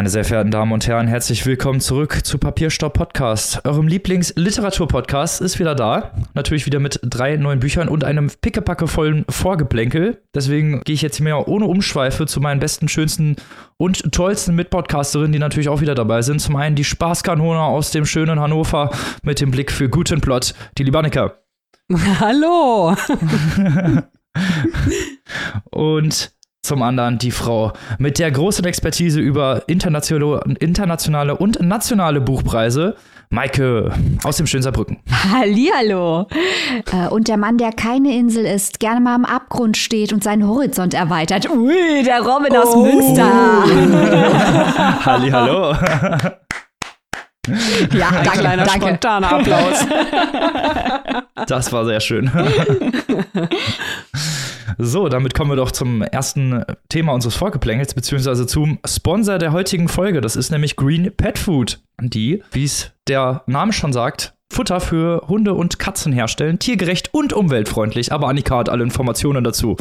Meine sehr verehrten Damen und Herren, herzlich willkommen zurück zu Papierstaub Podcast. Eurem Lieblingsliteratur-Podcast ist wieder da. Natürlich wieder mit drei neuen Büchern und einem pickepackevollen Vorgeplänkel. Deswegen gehe ich jetzt mehr ohne Umschweife zu meinen besten, schönsten und tollsten Mitpodcasterinnen, die natürlich auch wieder dabei sind. Zum einen die Spaßkanone aus dem schönen Hannover mit dem Blick für guten Plot, die Libanica. Hallo! und zum anderen die Frau mit der großen Expertise über internationale, internationale und nationale Buchpreise, Maike aus dem schönen Saarbrücken. Hallihallo. Äh, und der Mann, der keine Insel ist, gerne mal am Abgrund steht und seinen Horizont erweitert. Ui, der Robin aus oh. Münster. Hallihallo. Ja, ein danke, kleiner danke. spontaner Applaus. Das war sehr schön. So, damit kommen wir doch zum ersten Thema unseres Vorgeplänkels, beziehungsweise zum Sponsor der heutigen Folge. Das ist nämlich Green Pet Food, die, wie es der Name schon sagt, Futter für Hunde und Katzen herstellen, tiergerecht und umweltfreundlich. Aber Annika hat alle Informationen dazu.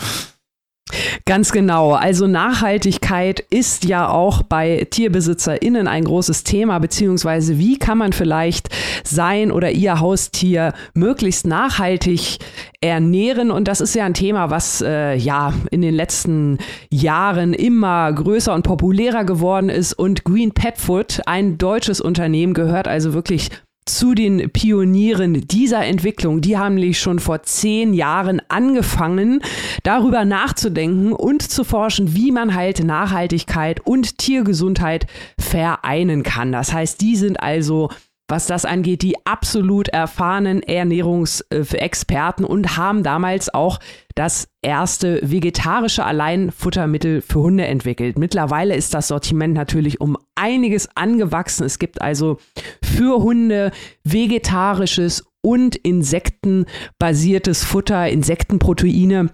Ganz genau. Also Nachhaltigkeit ist ja auch bei TierbesitzerInnen ein großes Thema, beziehungsweise wie kann man vielleicht sein oder ihr Haustier möglichst nachhaltig ernähren? Und das ist ja ein Thema, was äh, ja in den letzten Jahren immer größer und populärer geworden ist. Und Green Pet Food, ein deutsches Unternehmen, gehört also wirklich zu den Pionieren dieser Entwicklung. Die haben nämlich schon vor zehn Jahren angefangen, darüber nachzudenken und zu forschen, wie man halt Nachhaltigkeit und Tiergesundheit vereinen kann. Das heißt, die sind also was das angeht, die absolut erfahrenen Ernährungsexperten und haben damals auch das erste vegetarische Alleinfuttermittel für Hunde entwickelt. Mittlerweile ist das Sortiment natürlich um einiges angewachsen. Es gibt also für Hunde vegetarisches und insektenbasiertes Futter, Insektenproteine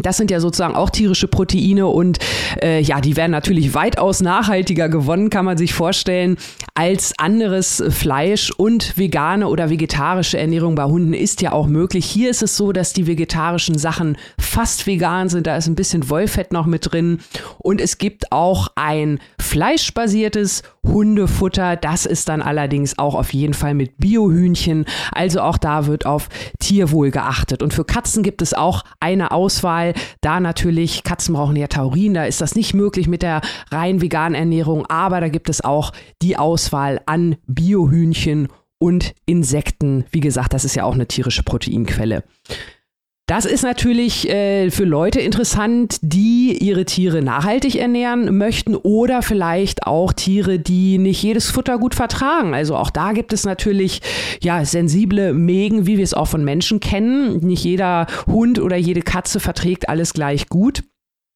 das sind ja sozusagen auch tierische Proteine und äh, ja, die werden natürlich weitaus nachhaltiger gewonnen, kann man sich vorstellen, als anderes Fleisch. Und vegane oder vegetarische Ernährung bei Hunden ist ja auch möglich. Hier ist es so, dass die vegetarischen Sachen fast vegan sind, da ist ein bisschen Wollfett noch mit drin. Und es gibt auch ein fleischbasiertes Hundefutter, das ist dann allerdings auch auf jeden Fall mit Biohühnchen, also auch da wird auf Tierwohl geachtet. Und für Katzen gibt es auch eine Auswahl weil da natürlich, Katzen brauchen ja Taurin, da ist das nicht möglich mit der rein veganen Ernährung, aber da gibt es auch die Auswahl an Biohühnchen und Insekten. Wie gesagt, das ist ja auch eine tierische Proteinquelle. Das ist natürlich äh, für Leute interessant, die ihre Tiere nachhaltig ernähren möchten oder vielleicht auch Tiere, die nicht jedes Futter gut vertragen. Also auch da gibt es natürlich ja sensible Mägen, wie wir es auch von Menschen kennen. Nicht jeder Hund oder jede Katze verträgt alles gleich gut.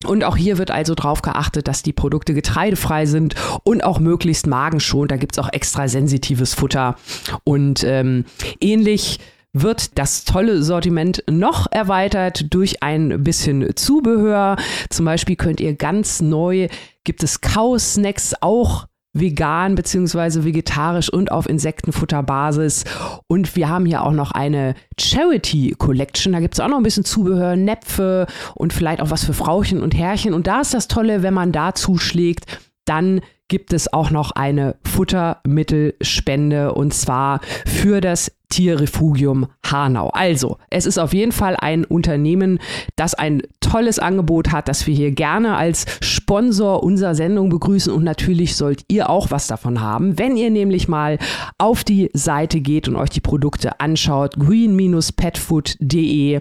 Und auch hier wird also darauf geachtet, dass die Produkte getreidefrei sind und auch möglichst magenschonend. Da gibt es auch extra sensitives Futter. Und ähm, ähnlich wird das tolle Sortiment noch erweitert durch ein bisschen Zubehör. Zum Beispiel könnt ihr ganz neu, gibt es Kau-Snacks auch vegan bzw. vegetarisch und auf Insektenfutterbasis. Und wir haben hier auch noch eine Charity Collection. Da gibt es auch noch ein bisschen Zubehör, Näpfe und vielleicht auch was für Frauchen und Herrchen. Und da ist das Tolle, wenn man da zuschlägt, dann gibt es auch noch eine Futtermittelspende und zwar für das Tierrefugium Hanau. Also, es ist auf jeden Fall ein Unternehmen, das ein tolles Angebot hat, das wir hier gerne als Sponsor unserer Sendung begrüßen und natürlich sollt ihr auch was davon haben, wenn ihr nämlich mal auf die Seite geht und euch die Produkte anschaut, green-petfood.de.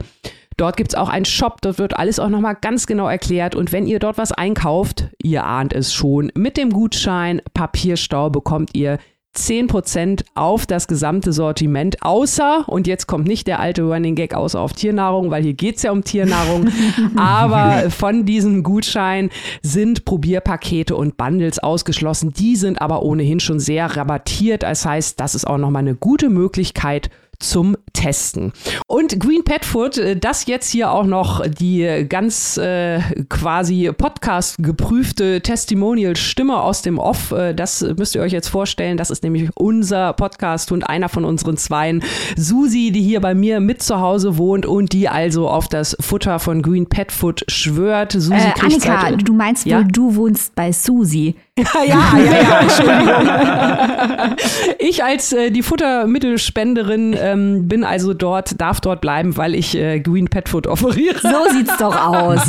Dort gibt es auch einen Shop, dort wird alles auch nochmal ganz genau erklärt. Und wenn ihr dort was einkauft, ihr ahnt es schon, mit dem Gutschein Papierstau bekommt ihr 10% auf das gesamte Sortiment, außer, und jetzt kommt nicht der alte Running Gag, außer auf Tiernahrung, weil hier geht es ja um Tiernahrung, aber von diesem Gutschein sind Probierpakete und Bundles ausgeschlossen. Die sind aber ohnehin schon sehr rabattiert. Das heißt, das ist auch nochmal eine gute Möglichkeit, zum Testen. Und Green Pet Food, äh, das jetzt hier auch noch die ganz äh, quasi Podcast geprüfte Testimonial-Stimme aus dem Off, äh, das müsst ihr euch jetzt vorstellen. Das ist nämlich unser Podcast und einer von unseren Zweien, Susi, die hier bei mir mit zu Hause wohnt und die also auf das Futter von Green Pet Food schwört. Susi äh, Annika, du meinst ja? wohl, du wohnst bei Susi. Ja, ja, ja, ja, Entschuldigung. ich als äh, die Futtermittelspenderin ähm, bin also dort, darf dort bleiben, weil ich äh, Green Pet Food offeriere. So sieht's doch aus.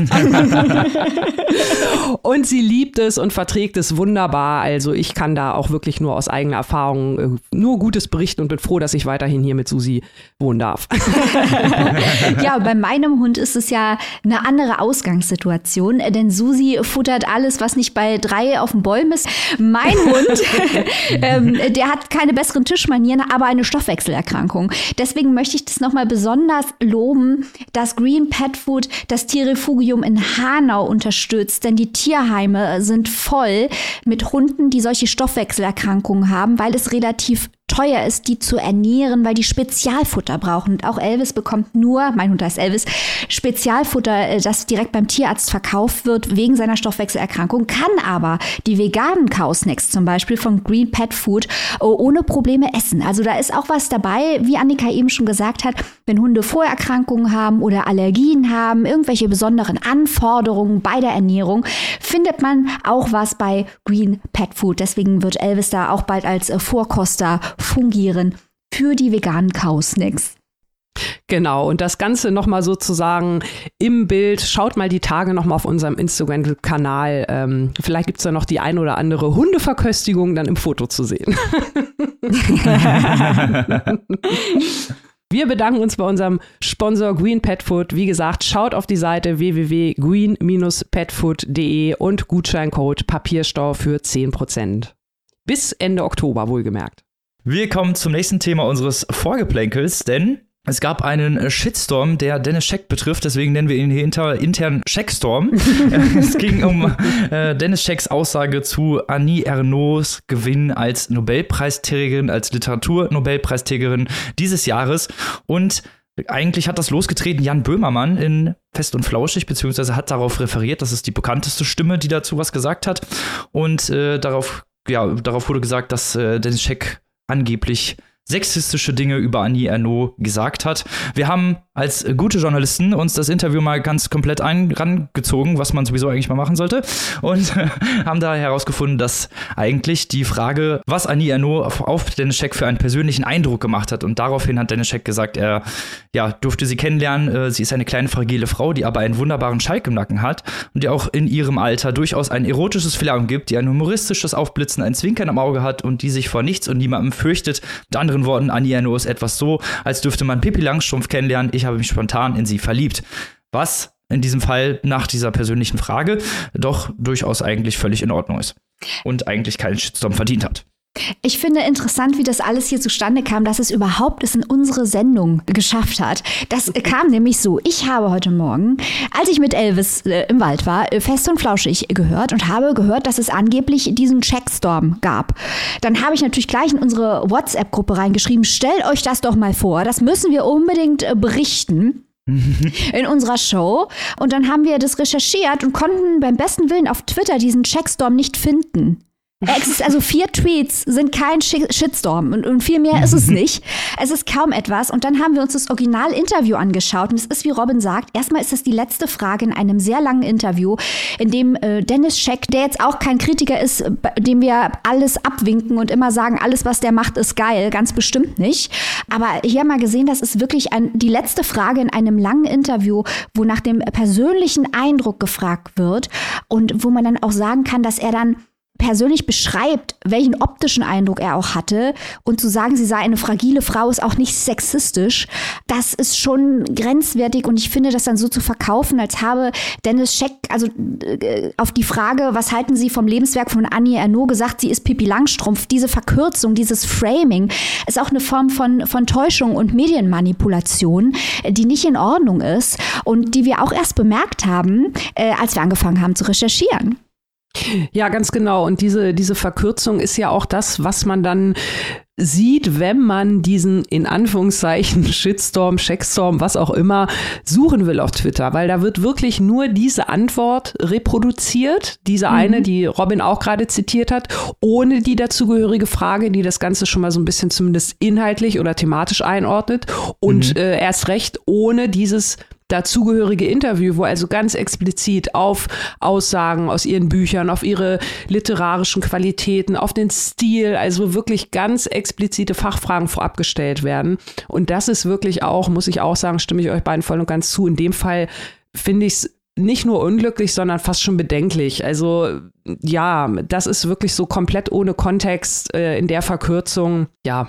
und sie liebt es und verträgt es wunderbar. Also ich kann da auch wirklich nur aus eigener Erfahrung äh, nur Gutes berichten und bin froh, dass ich weiterhin hier mit Susi wohnen darf. ja, bei meinem Hund ist es ja eine andere Ausgangssituation, denn Susi futtert alles, was nicht bei drei auf dem Bäumen ist. Mein Hund, ähm, der hat keine besseren Tischmanieren, aber eine Stoffwechselerkrankung. Deswegen möchte ich das nochmal besonders loben, dass Green Pet Food das Tierrefugium in Hanau unterstützt, denn die Tierheime sind voll mit Hunden, die solche Stoffwechselerkrankungen haben, weil es relativ teuer ist, die zu ernähren, weil die Spezialfutter brauchen. Und auch Elvis bekommt nur, mein Hund heißt Elvis, Spezialfutter, äh, das direkt beim Tierarzt verkauft wird wegen seiner Stoffwechselerkrankung, kann aber die veganen Cow-Snacks zum Beispiel von Green Pet Food äh, ohne Probleme essen. Also da ist auch was dabei, wie Annika eben schon gesagt hat, wenn Hunde Vorerkrankungen haben oder Allergien haben, irgendwelche besonderen Anforderungen bei der Ernährung, findet man auch was bei Green Pet Food. Deswegen wird Elvis da auch bald als äh, Vorkoster fungieren für die veganen Kausnacks. Genau, und das Ganze nochmal sozusagen im Bild. Schaut mal die Tage nochmal auf unserem Instagram-Kanal. Ähm, vielleicht gibt es da noch die ein oder andere Hundeverköstigung dann im Foto zu sehen. Wir bedanken uns bei unserem Sponsor Green Pet Food. Wie gesagt, schaut auf die Seite www.green-petfood.de und Gutscheincode Papierstau für 10%. Bis Ende Oktober, wohlgemerkt. Wir kommen zum nächsten Thema unseres Vorgeplänkels, denn es gab einen Shitstorm, der Dennis Scheck betrifft, deswegen nennen wir ihn hier inter, intern Scheckstorm. es ging um äh, Dennis Schecks Aussage zu Annie Ernauds Gewinn als Nobelpreisträgerin, als Literaturnobelpreisträgerin dieses Jahres. Und eigentlich hat das losgetreten Jan Böhmermann in Fest und Flauschig, beziehungsweise hat darauf referiert, das ist die bekannteste Stimme, die dazu was gesagt hat. Und äh, darauf, ja, darauf wurde gesagt, dass äh, Dennis Scheck angeblich sexistische Dinge über Annie Ernaux gesagt hat. Wir haben als gute Journalisten uns das Interview mal ganz komplett rangezogen, was man sowieso eigentlich mal machen sollte. Und haben da herausgefunden, dass eigentlich die Frage, was Annie Ernaux auf Dennis Scheck für einen persönlichen Eindruck gemacht hat. Und daraufhin hat Dennis Scheck gesagt, er ja, durfte sie kennenlernen. Äh, sie ist eine kleine fragile Frau, die aber einen wunderbaren Schalk im Nacken hat und die auch in ihrem Alter durchaus ein erotisches Flair gibt, die ein humoristisches Aufblitzen, ein Zwinkern am Auge hat und die sich vor nichts und niemandem fürchtet. Mit anderen Worten, Annie Ernaux ist etwas so, als dürfte man Pippi Langstrumpf kennenlernen. Ich habe mich spontan in sie verliebt. Was in diesem Fall nach dieser persönlichen Frage doch durchaus eigentlich völlig in Ordnung ist und eigentlich keinen Shitstorm verdient hat. Ich finde interessant, wie das alles hier zustande kam, dass es überhaupt es in unsere Sendung geschafft hat. Das kam nämlich so. Ich habe heute Morgen, als ich mit Elvis äh, im Wald war, äh, fest und flauschig gehört und habe gehört, dass es angeblich diesen Checkstorm gab. Dann habe ich natürlich gleich in unsere WhatsApp-Gruppe reingeschrieben, stellt euch das doch mal vor, das müssen wir unbedingt äh, berichten in unserer Show. Und dann haben wir das recherchiert und konnten beim besten Willen auf Twitter diesen Checkstorm nicht finden. Also vier Tweets sind kein Shitstorm und, und viel mehr ist es nicht. Es ist kaum etwas. Und dann haben wir uns das Original-Interview angeschaut. Und es ist, wie Robin sagt, erstmal ist das die letzte Frage in einem sehr langen Interview, in dem äh, Dennis Scheck, der jetzt auch kein Kritiker ist, dem wir alles abwinken und immer sagen, alles, was der macht, ist geil. Ganz bestimmt nicht. Aber hier haben wir gesehen, das ist wirklich ein, die letzte Frage in einem langen Interview, wo nach dem persönlichen Eindruck gefragt wird und wo man dann auch sagen kann, dass er dann persönlich beschreibt, welchen optischen Eindruck er auch hatte und zu sagen, sie sei eine fragile Frau, ist auch nicht sexistisch. Das ist schon grenzwertig und ich finde, das dann so zu verkaufen, als habe Dennis Scheck, also äh, auf die Frage, was halten Sie vom Lebenswerk von Annie Ernaux gesagt, sie ist Pippi Langstrumpf. Diese Verkürzung, dieses Framing ist auch eine Form von, von Täuschung und Medienmanipulation, die nicht in Ordnung ist und die wir auch erst bemerkt haben, äh, als wir angefangen haben zu recherchieren. Ja, ganz genau. Und diese, diese Verkürzung ist ja auch das, was man dann sieht, wenn man diesen in Anführungszeichen Shitstorm, Checkstorm, was auch immer suchen will auf Twitter, weil da wird wirklich nur diese Antwort reproduziert, diese mhm. eine, die Robin auch gerade zitiert hat, ohne die dazugehörige Frage, die das Ganze schon mal so ein bisschen zumindest inhaltlich oder thematisch einordnet und mhm. äh, erst recht ohne dieses dazugehörige Interview, wo also ganz explizit auf Aussagen aus ihren Büchern, auf ihre literarischen Qualitäten, auf den Stil, also wirklich ganz explizite Fachfragen vorab gestellt werden. Und das ist wirklich auch, muss ich auch sagen, stimme ich euch beiden voll und ganz zu. In dem Fall finde ich es nicht nur unglücklich, sondern fast schon bedenklich. Also ja, das ist wirklich so komplett ohne Kontext äh, in der Verkürzung. Ja,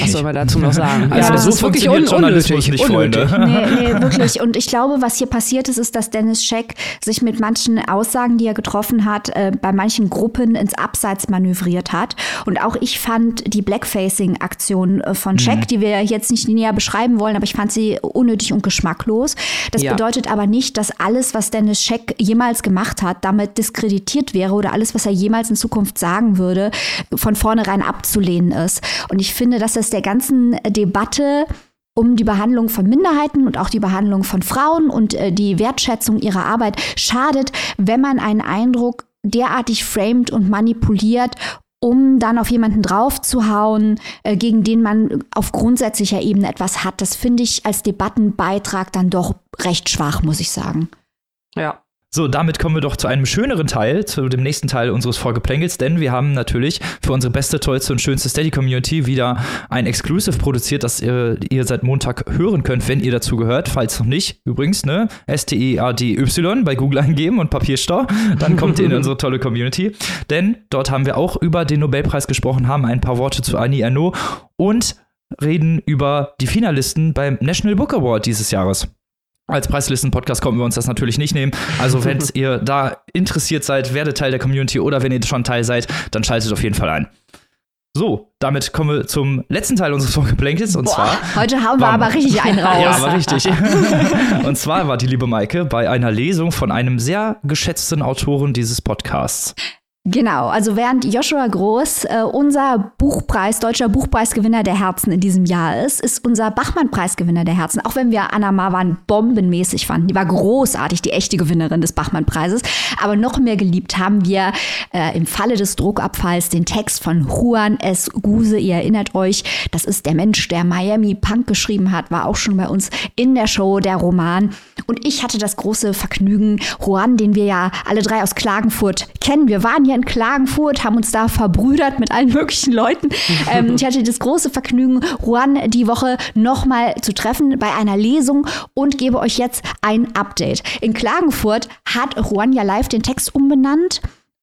was soll man dazu noch sagen? Also ja, das so ist wirklich un Journalismus nicht, Freunde. Nee, nee, wirklich. Und ich glaube, was hier passiert ist, ist, dass Dennis Scheck sich mit manchen Aussagen, die er getroffen hat, äh, bei manchen Gruppen ins Abseits manövriert hat. Und auch ich fand die Blackfacing-Aktion äh, von Scheck, mhm. die wir jetzt nicht näher beschreiben wollen, aber ich fand sie unnötig und geschmacklos. Das ja. bedeutet aber nicht, dass alles, was Dennis Scheck jemals gemacht hat, damit diskreditiert wäre oder alles, was er jemals in Zukunft sagen würde, von vornherein abzulehnen ist. Und ich finde, dass er es der ganzen Debatte um die Behandlung von Minderheiten und auch die Behandlung von Frauen und äh, die Wertschätzung ihrer Arbeit schadet, wenn man einen Eindruck derartig framed und manipuliert um dann auf jemanden draufzuhauen, äh, gegen den man auf grundsätzlicher Ebene etwas hat. Das finde ich als Debattenbeitrag dann doch recht schwach, muss ich sagen. Ja, so, damit kommen wir doch zu einem schöneren Teil, zu dem nächsten Teil unseres Vorgeplänkels, denn wir haben natürlich für unsere beste, tollste und schönste Steady-Community wieder ein Exclusive produziert, das ihr, ihr, seit Montag hören könnt, wenn ihr dazu gehört. Falls noch nicht, übrigens, ne? S-T-E-A-D-Y bei Google eingeben und Papierstau, dann kommt ihr in unsere tolle Community. Denn dort haben wir auch über den Nobelpreis gesprochen, haben ein paar Worte zu Annie Ernaux und reden über die Finalisten beim National Book Award dieses Jahres. Als Preislisten-Podcast konnten wir uns das natürlich nicht nehmen. Also, wenn ihr da interessiert seid, werdet Teil der Community oder wenn ihr schon Teil seid, dann schaltet auf jeden Fall ein. So, damit kommen wir zum letzten Teil unseres Vorgeplänkels und Boah, zwar. Heute haben wir aber richtig einen raus. ja, aber richtig. und zwar war die liebe Maike bei einer Lesung von einem sehr geschätzten Autoren dieses Podcasts. Genau, also während Joshua Groß äh, unser Buchpreis, deutscher Buchpreisgewinner der Herzen in diesem Jahr ist, ist unser Bachmann-Preisgewinner der Herzen, auch wenn wir Anna Marwan bombenmäßig fanden. Die war großartig, die echte Gewinnerin des Bachmann-Preises. Aber noch mehr geliebt haben wir äh, im Falle des Druckabfalls den Text von Juan S. Guse. Ihr erinnert euch, das ist der Mensch, der Miami Punk geschrieben hat, war auch schon bei uns in der Show, der Roman. Und ich hatte das große Vergnügen, Juan, den wir ja alle drei aus Klagenfurt kennen. Wir waren hier in Klagenfurt, haben uns da verbrüdert mit allen möglichen Leuten. Ähm, ich hatte das große Vergnügen, Juan die Woche nochmal zu treffen bei einer Lesung und gebe euch jetzt ein Update. In Klagenfurt hat Juan ja live den Text umbenannt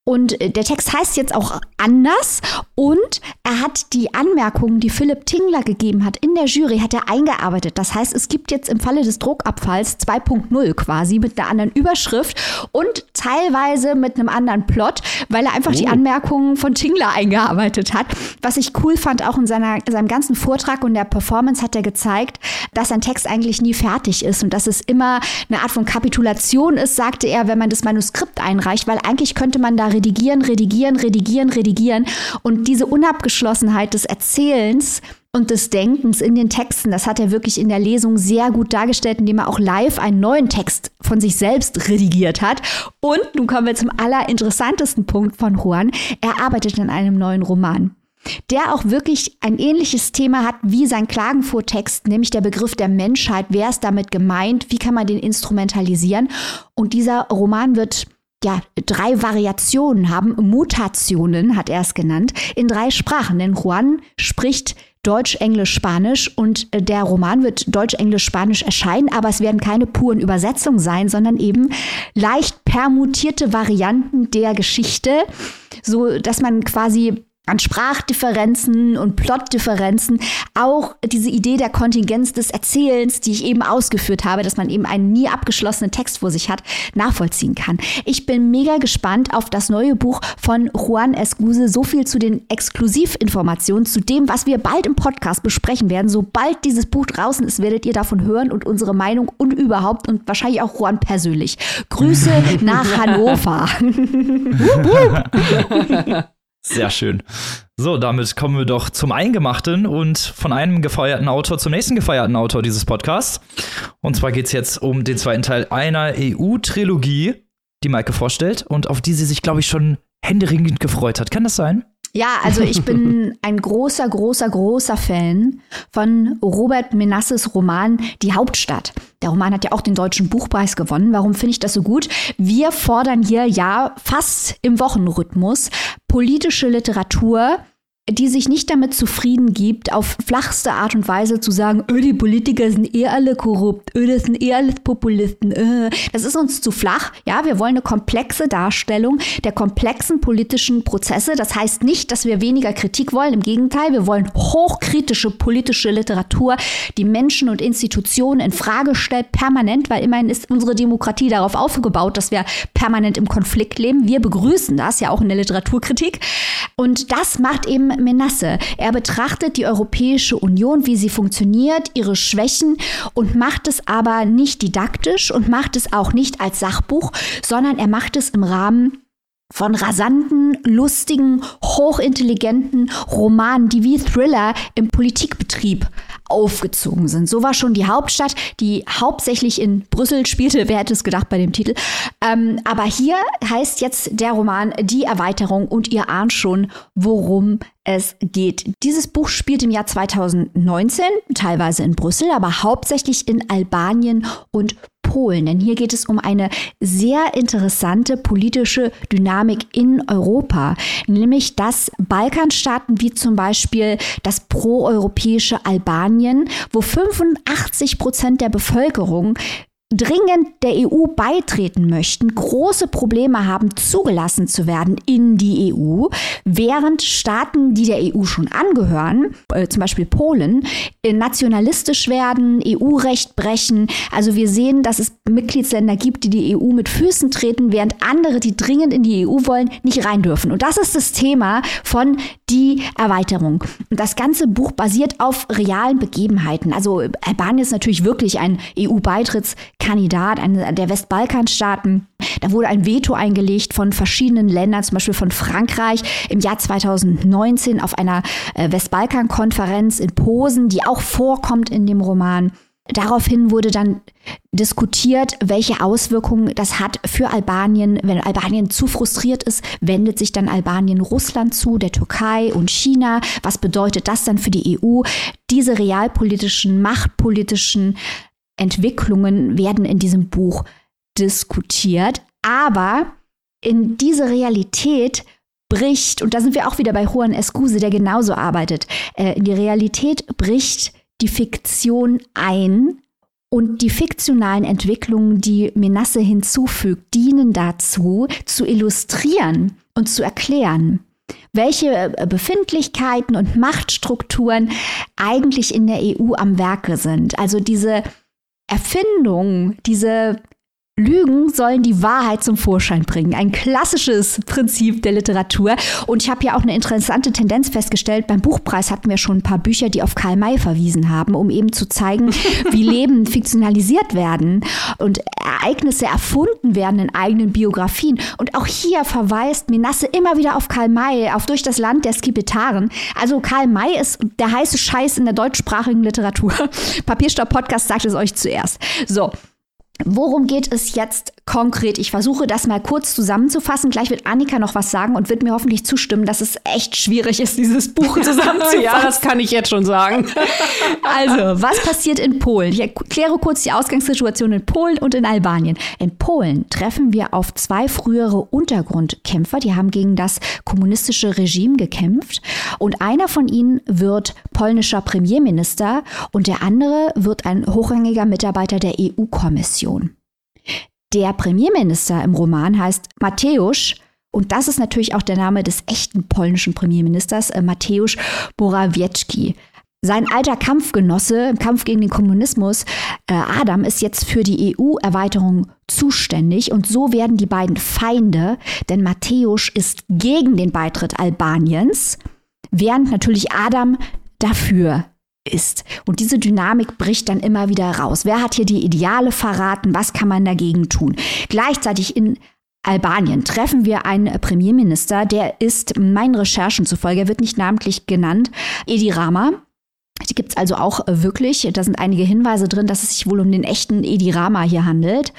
und äh, der Text heißt jetzt auch anders und er hat die Anmerkungen, die Philipp Tingler gegeben hat in der Jury, hat er eingearbeitet. Das heißt, es gibt jetzt im Falle des Druckabfalls 2.0 quasi mit einer anderen Überschrift und teilweise mit einem anderen Plot, weil er einfach oh. die Anmerkungen von Tingler eingearbeitet hat. Was ich cool fand, auch in seiner, seinem ganzen Vortrag und der Performance hat er gezeigt, dass ein Text eigentlich nie fertig ist und dass es immer eine Art von Kapitulation ist, sagte er, wenn man das Manuskript einreicht, weil eigentlich könnte man da redigieren, redigieren, redigieren, redigieren. Und diese Unabgeschlossenheit des Erzählens und des Denkens in den Texten, das hat er wirklich in der Lesung sehr gut dargestellt, indem er auch live einen neuen Text von sich selbst redigiert hat. Und nun kommen wir zum allerinteressantesten Punkt von Juan. Er arbeitet an einem neuen Roman der auch wirklich ein ähnliches Thema hat wie sein Klagenfurt-Text, nämlich der Begriff der Menschheit. Wer ist damit gemeint? Wie kann man den instrumentalisieren? Und dieser Roman wird ja, drei Variationen haben, Mutationen hat er es genannt, in drei Sprachen. Denn Juan spricht Deutsch, Englisch, Spanisch und äh, der Roman wird Deutsch, Englisch, Spanisch erscheinen, aber es werden keine puren Übersetzungen sein, sondern eben leicht permutierte Varianten der Geschichte, so dass man quasi an Sprachdifferenzen und Plotdifferenzen, auch diese Idee der Kontingenz des Erzählens, die ich eben ausgeführt habe, dass man eben einen nie abgeschlossenen Text vor sich hat, nachvollziehen kann. Ich bin mega gespannt auf das neue Buch von Juan Escuse. So viel zu den Exklusivinformationen, zu dem, was wir bald im Podcast besprechen werden. Sobald dieses Buch draußen ist, werdet ihr davon hören und unsere Meinung und überhaupt und wahrscheinlich auch Juan persönlich. Grüße nach Hannover. Sehr schön. So, damit kommen wir doch zum Eingemachten und von einem gefeierten Autor zum nächsten gefeierten Autor dieses Podcasts. Und zwar geht es jetzt um den zweiten Teil einer EU-Trilogie, die Maike vorstellt und auf die sie sich, glaube ich, schon händeringend gefreut hat. Kann das sein? Ja, also ich bin ein großer, großer, großer Fan von Robert Menasses Roman Die Hauptstadt. Der Roman hat ja auch den Deutschen Buchpreis gewonnen. Warum finde ich das so gut? Wir fordern hier ja fast im Wochenrhythmus politische Literatur, die sich nicht damit zufrieden gibt, auf flachste Art und Weise zu sagen, öh, die Politiker sind eh alle korrupt, öh, das sind eh alles Populisten. Öh. Das ist uns zu flach. Ja, wir wollen eine komplexe Darstellung der komplexen politischen Prozesse. Das heißt nicht, dass wir weniger Kritik wollen. Im Gegenteil, wir wollen hochkritische politische Literatur, die Menschen und Institutionen in Frage stellt, permanent, weil immerhin ist unsere Demokratie darauf aufgebaut, dass wir permanent im Konflikt leben. Wir begrüßen das ja auch in der Literaturkritik. Und das macht eben Menasse. Er betrachtet die Europäische Union, wie sie funktioniert, ihre Schwächen und macht es aber nicht didaktisch und macht es auch nicht als Sachbuch, sondern er macht es im Rahmen von rasanten, lustigen, hochintelligenten Romanen, die wie Thriller im Politikbetrieb aufgezogen sind. So war schon die Hauptstadt, die hauptsächlich in Brüssel spielte. Wer hätte es gedacht bei dem Titel? Ähm, aber hier heißt jetzt der Roman Die Erweiterung und ihr ahnt schon, worum es geht. Dieses Buch spielt im Jahr 2019, teilweise in Brüssel, aber hauptsächlich in Albanien und Polen. Denn hier geht es um eine sehr interessante politische Dynamik in Europa, nämlich dass Balkanstaaten wie zum Beispiel das proeuropäische Albanien, wo 85 Prozent der Bevölkerung dringend der EU beitreten möchten, große Probleme haben, zugelassen zu werden in die EU, während Staaten, die der EU schon angehören, äh, zum Beispiel Polen, äh, nationalistisch werden, EU-Recht brechen. Also wir sehen, dass es Mitgliedsländer gibt, die die EU mit Füßen treten, während andere, die dringend in die EU wollen, nicht rein dürfen. Und das ist das Thema von die Erweiterung. Und das ganze Buch basiert auf realen Begebenheiten. Also Albanien ist natürlich wirklich ein EU-Beitritts Kandidat einer der Westbalkanstaaten. Da wurde ein Veto eingelegt von verschiedenen Ländern, zum Beispiel von Frankreich im Jahr 2019 auf einer äh, Westbalkan-Konferenz in Posen, die auch vorkommt in dem Roman. Daraufhin wurde dann diskutiert, welche Auswirkungen das hat für Albanien. Wenn Albanien zu frustriert ist, wendet sich dann Albanien Russland zu, der Türkei und China. Was bedeutet das dann für die EU? Diese realpolitischen, machtpolitischen Entwicklungen werden in diesem Buch diskutiert. Aber in diese Realität bricht, und da sind wir auch wieder bei Juan Escuse, der genauso arbeitet, äh, in die Realität bricht die Fiktion ein und die fiktionalen Entwicklungen, die Menasse hinzufügt, dienen dazu, zu illustrieren und zu erklären, welche äh, Befindlichkeiten und Machtstrukturen eigentlich in der EU am Werke sind. Also diese Erfindung, diese Lügen sollen die Wahrheit zum Vorschein bringen. Ein klassisches Prinzip der Literatur. Und ich habe ja auch eine interessante Tendenz festgestellt. Beim Buchpreis hatten wir schon ein paar Bücher, die auf Karl May verwiesen haben, um eben zu zeigen, wie Leben fiktionalisiert werden und Ereignisse erfunden werden in eigenen Biografien. Und auch hier verweist Menasse immer wieder auf Karl May, auf Durch das Land der Skipetaren. Also Karl May ist der heiße Scheiß in der deutschsprachigen Literatur. Papierstopp Podcast sagt es euch zuerst. So, Worum geht es jetzt konkret? Ich versuche das mal kurz zusammenzufassen. Gleich wird Annika noch was sagen und wird mir hoffentlich zustimmen, dass es echt schwierig ist, dieses Buch zusammenzufassen. ja, das kann ich jetzt schon sagen. also, was passiert in Polen? Ich erkläre kurz die Ausgangssituation in Polen und in Albanien. In Polen treffen wir auf zwei frühere Untergrundkämpfer, die haben gegen das kommunistische Regime gekämpft und einer von ihnen wird polnischer Premierminister und der andere wird ein hochrangiger Mitarbeiter der EU-Kommission. Der Premierminister im Roman heißt Mateusz und das ist natürlich auch der Name des echten polnischen Premierministers, äh, Mateusz Morawiecki. Sein alter Kampfgenosse im Kampf gegen den Kommunismus, äh, Adam, ist jetzt für die EU-Erweiterung zuständig und so werden die beiden Feinde, denn Mateusz ist gegen den Beitritt Albaniens, während natürlich Adam dafür ist. Und diese Dynamik bricht dann immer wieder raus. Wer hat hier die Ideale verraten? Was kann man dagegen tun? Gleichzeitig in Albanien treffen wir einen Premierminister, der ist meinen Recherchen zufolge, er wird nicht namentlich genannt, Edi Rama. Die gibt es also auch äh, wirklich. Da sind einige Hinweise drin, dass es sich wohl um den echten Edi Rama hier handelt.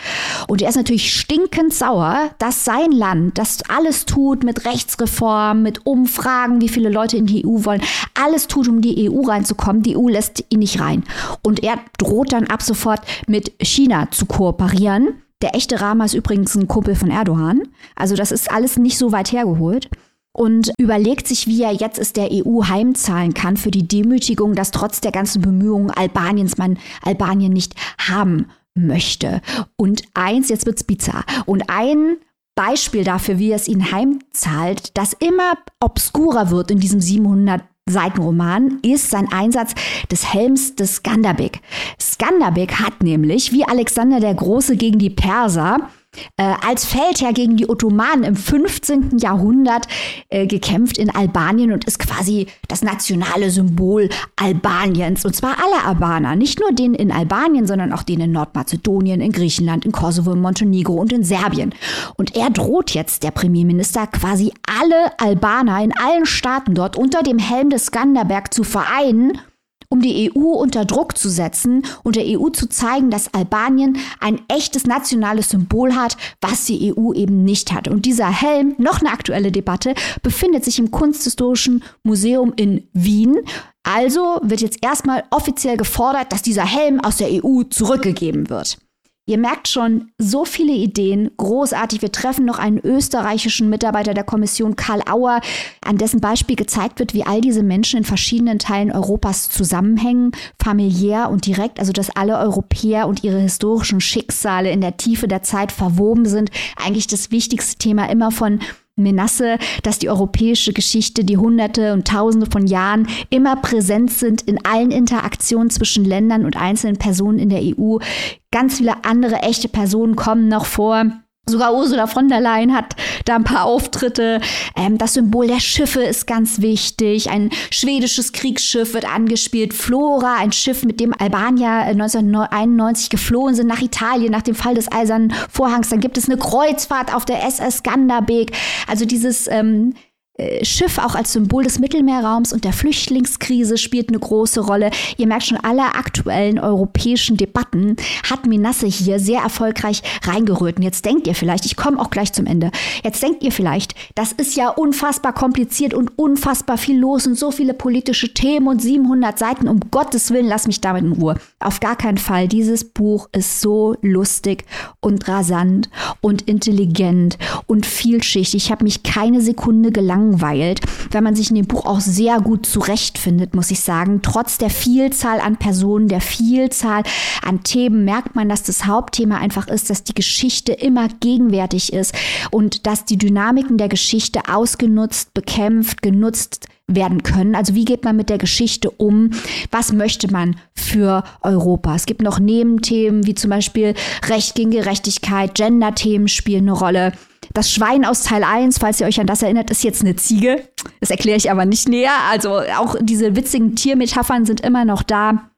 Und er ist natürlich stinkend sauer, dass sein Land das alles tut mit Rechtsreform, mit Umfragen, wie viele Leute in die EU wollen, alles tut, um die EU reinzukommen. Die EU lässt ihn nicht rein. Und er droht dann ab sofort mit China zu kooperieren. Der echte Rama ist übrigens ein Kumpel von Erdogan. Also das ist alles nicht so weit hergeholt und überlegt sich, wie er jetzt es der EU heimzahlen kann für die Demütigung, dass trotz der ganzen Bemühungen Albaniens man Albanien nicht haben möchte. Und eins, jetzt wird's bizarr. Und ein Beispiel dafür, wie er es ihnen heimzahlt, das immer obskurer wird in diesem 700 Seitenroman ist sein Einsatz des Helms des Skanderbeg. Skanderbeg hat nämlich, wie Alexander der Große gegen die Perser, äh, als Feldherr gegen die Ottomanen im 15. Jahrhundert äh, gekämpft in Albanien und ist quasi das nationale Symbol Albaniens. Und zwar aller Albaner, nicht nur denen in Albanien, sondern auch denen in Nordmazedonien, in Griechenland, in Kosovo, in Montenegro und in Serbien. Und er droht jetzt, der Premierminister, quasi alle Albaner in allen Staaten dort unter dem Helm des Skanderberg zu vereinen um die EU unter Druck zu setzen und der EU zu zeigen, dass Albanien ein echtes nationales Symbol hat, was die EU eben nicht hat. Und dieser Helm, noch eine aktuelle Debatte, befindet sich im Kunsthistorischen Museum in Wien. Also wird jetzt erstmal offiziell gefordert, dass dieser Helm aus der EU zurückgegeben wird. Ihr merkt schon, so viele Ideen, großartig. Wir treffen noch einen österreichischen Mitarbeiter der Kommission, Karl Auer, an dessen Beispiel gezeigt wird, wie all diese Menschen in verschiedenen Teilen Europas zusammenhängen, familiär und direkt, also dass alle Europäer und ihre historischen Schicksale in der Tiefe der Zeit verwoben sind. Eigentlich das wichtigste Thema immer von Menasse, dass die europäische Geschichte, die Hunderte und Tausende von Jahren immer präsent sind in allen Interaktionen zwischen Ländern und einzelnen Personen in der EU. Ganz viele andere echte Personen kommen noch vor. Sogar Ursula von der Leyen hat da ein paar Auftritte. Ähm, das Symbol der Schiffe ist ganz wichtig. Ein schwedisches Kriegsschiff wird angespielt. Flora, ein Schiff, mit dem Albanier 1991 äh, geflohen sind nach Italien nach dem Fall des Eisernen Vorhangs. Dann gibt es eine Kreuzfahrt auf der SS Skanderbeg. Also dieses ähm, äh, Schiff auch als Symbol des Mittelmeerraums und der Flüchtlingskrise spielt eine große Rolle. Ihr merkt schon, alle aktuellen europäischen Debatten hat Minasse hier sehr erfolgreich reingerührt. Und jetzt denkt ihr vielleicht, ich komme auch gleich zum Ende, jetzt denkt ihr vielleicht, das ist ja unfassbar kompliziert und unfassbar viel los und so viele politische Themen und 700 Seiten. Um Gottes Willen, lass mich damit in Ruhe. Auf gar keinen Fall. Dieses Buch ist so lustig und rasant und intelligent und vielschichtig. Ich habe mich keine Sekunde gelangweilt gelangweilt, weil man sich in dem Buch auch sehr gut zurechtfindet, muss ich sagen. Trotz der Vielzahl an Personen, der Vielzahl an Themen merkt man, dass das Hauptthema einfach ist, dass die Geschichte immer gegenwärtig ist und dass die Dynamiken der Geschichte ausgenutzt, bekämpft, genutzt werden können. Also wie geht man mit der Geschichte um? Was möchte man für Europa? Es gibt noch Nebenthemen wie zum Beispiel Recht gegen Gerechtigkeit, Gender-Themen spielen eine Rolle. Das Schwein aus Teil 1, falls ihr euch an das erinnert, ist jetzt eine Ziege. Das erkläre ich aber nicht näher. Also auch diese witzigen Tiermetaphern sind immer noch da.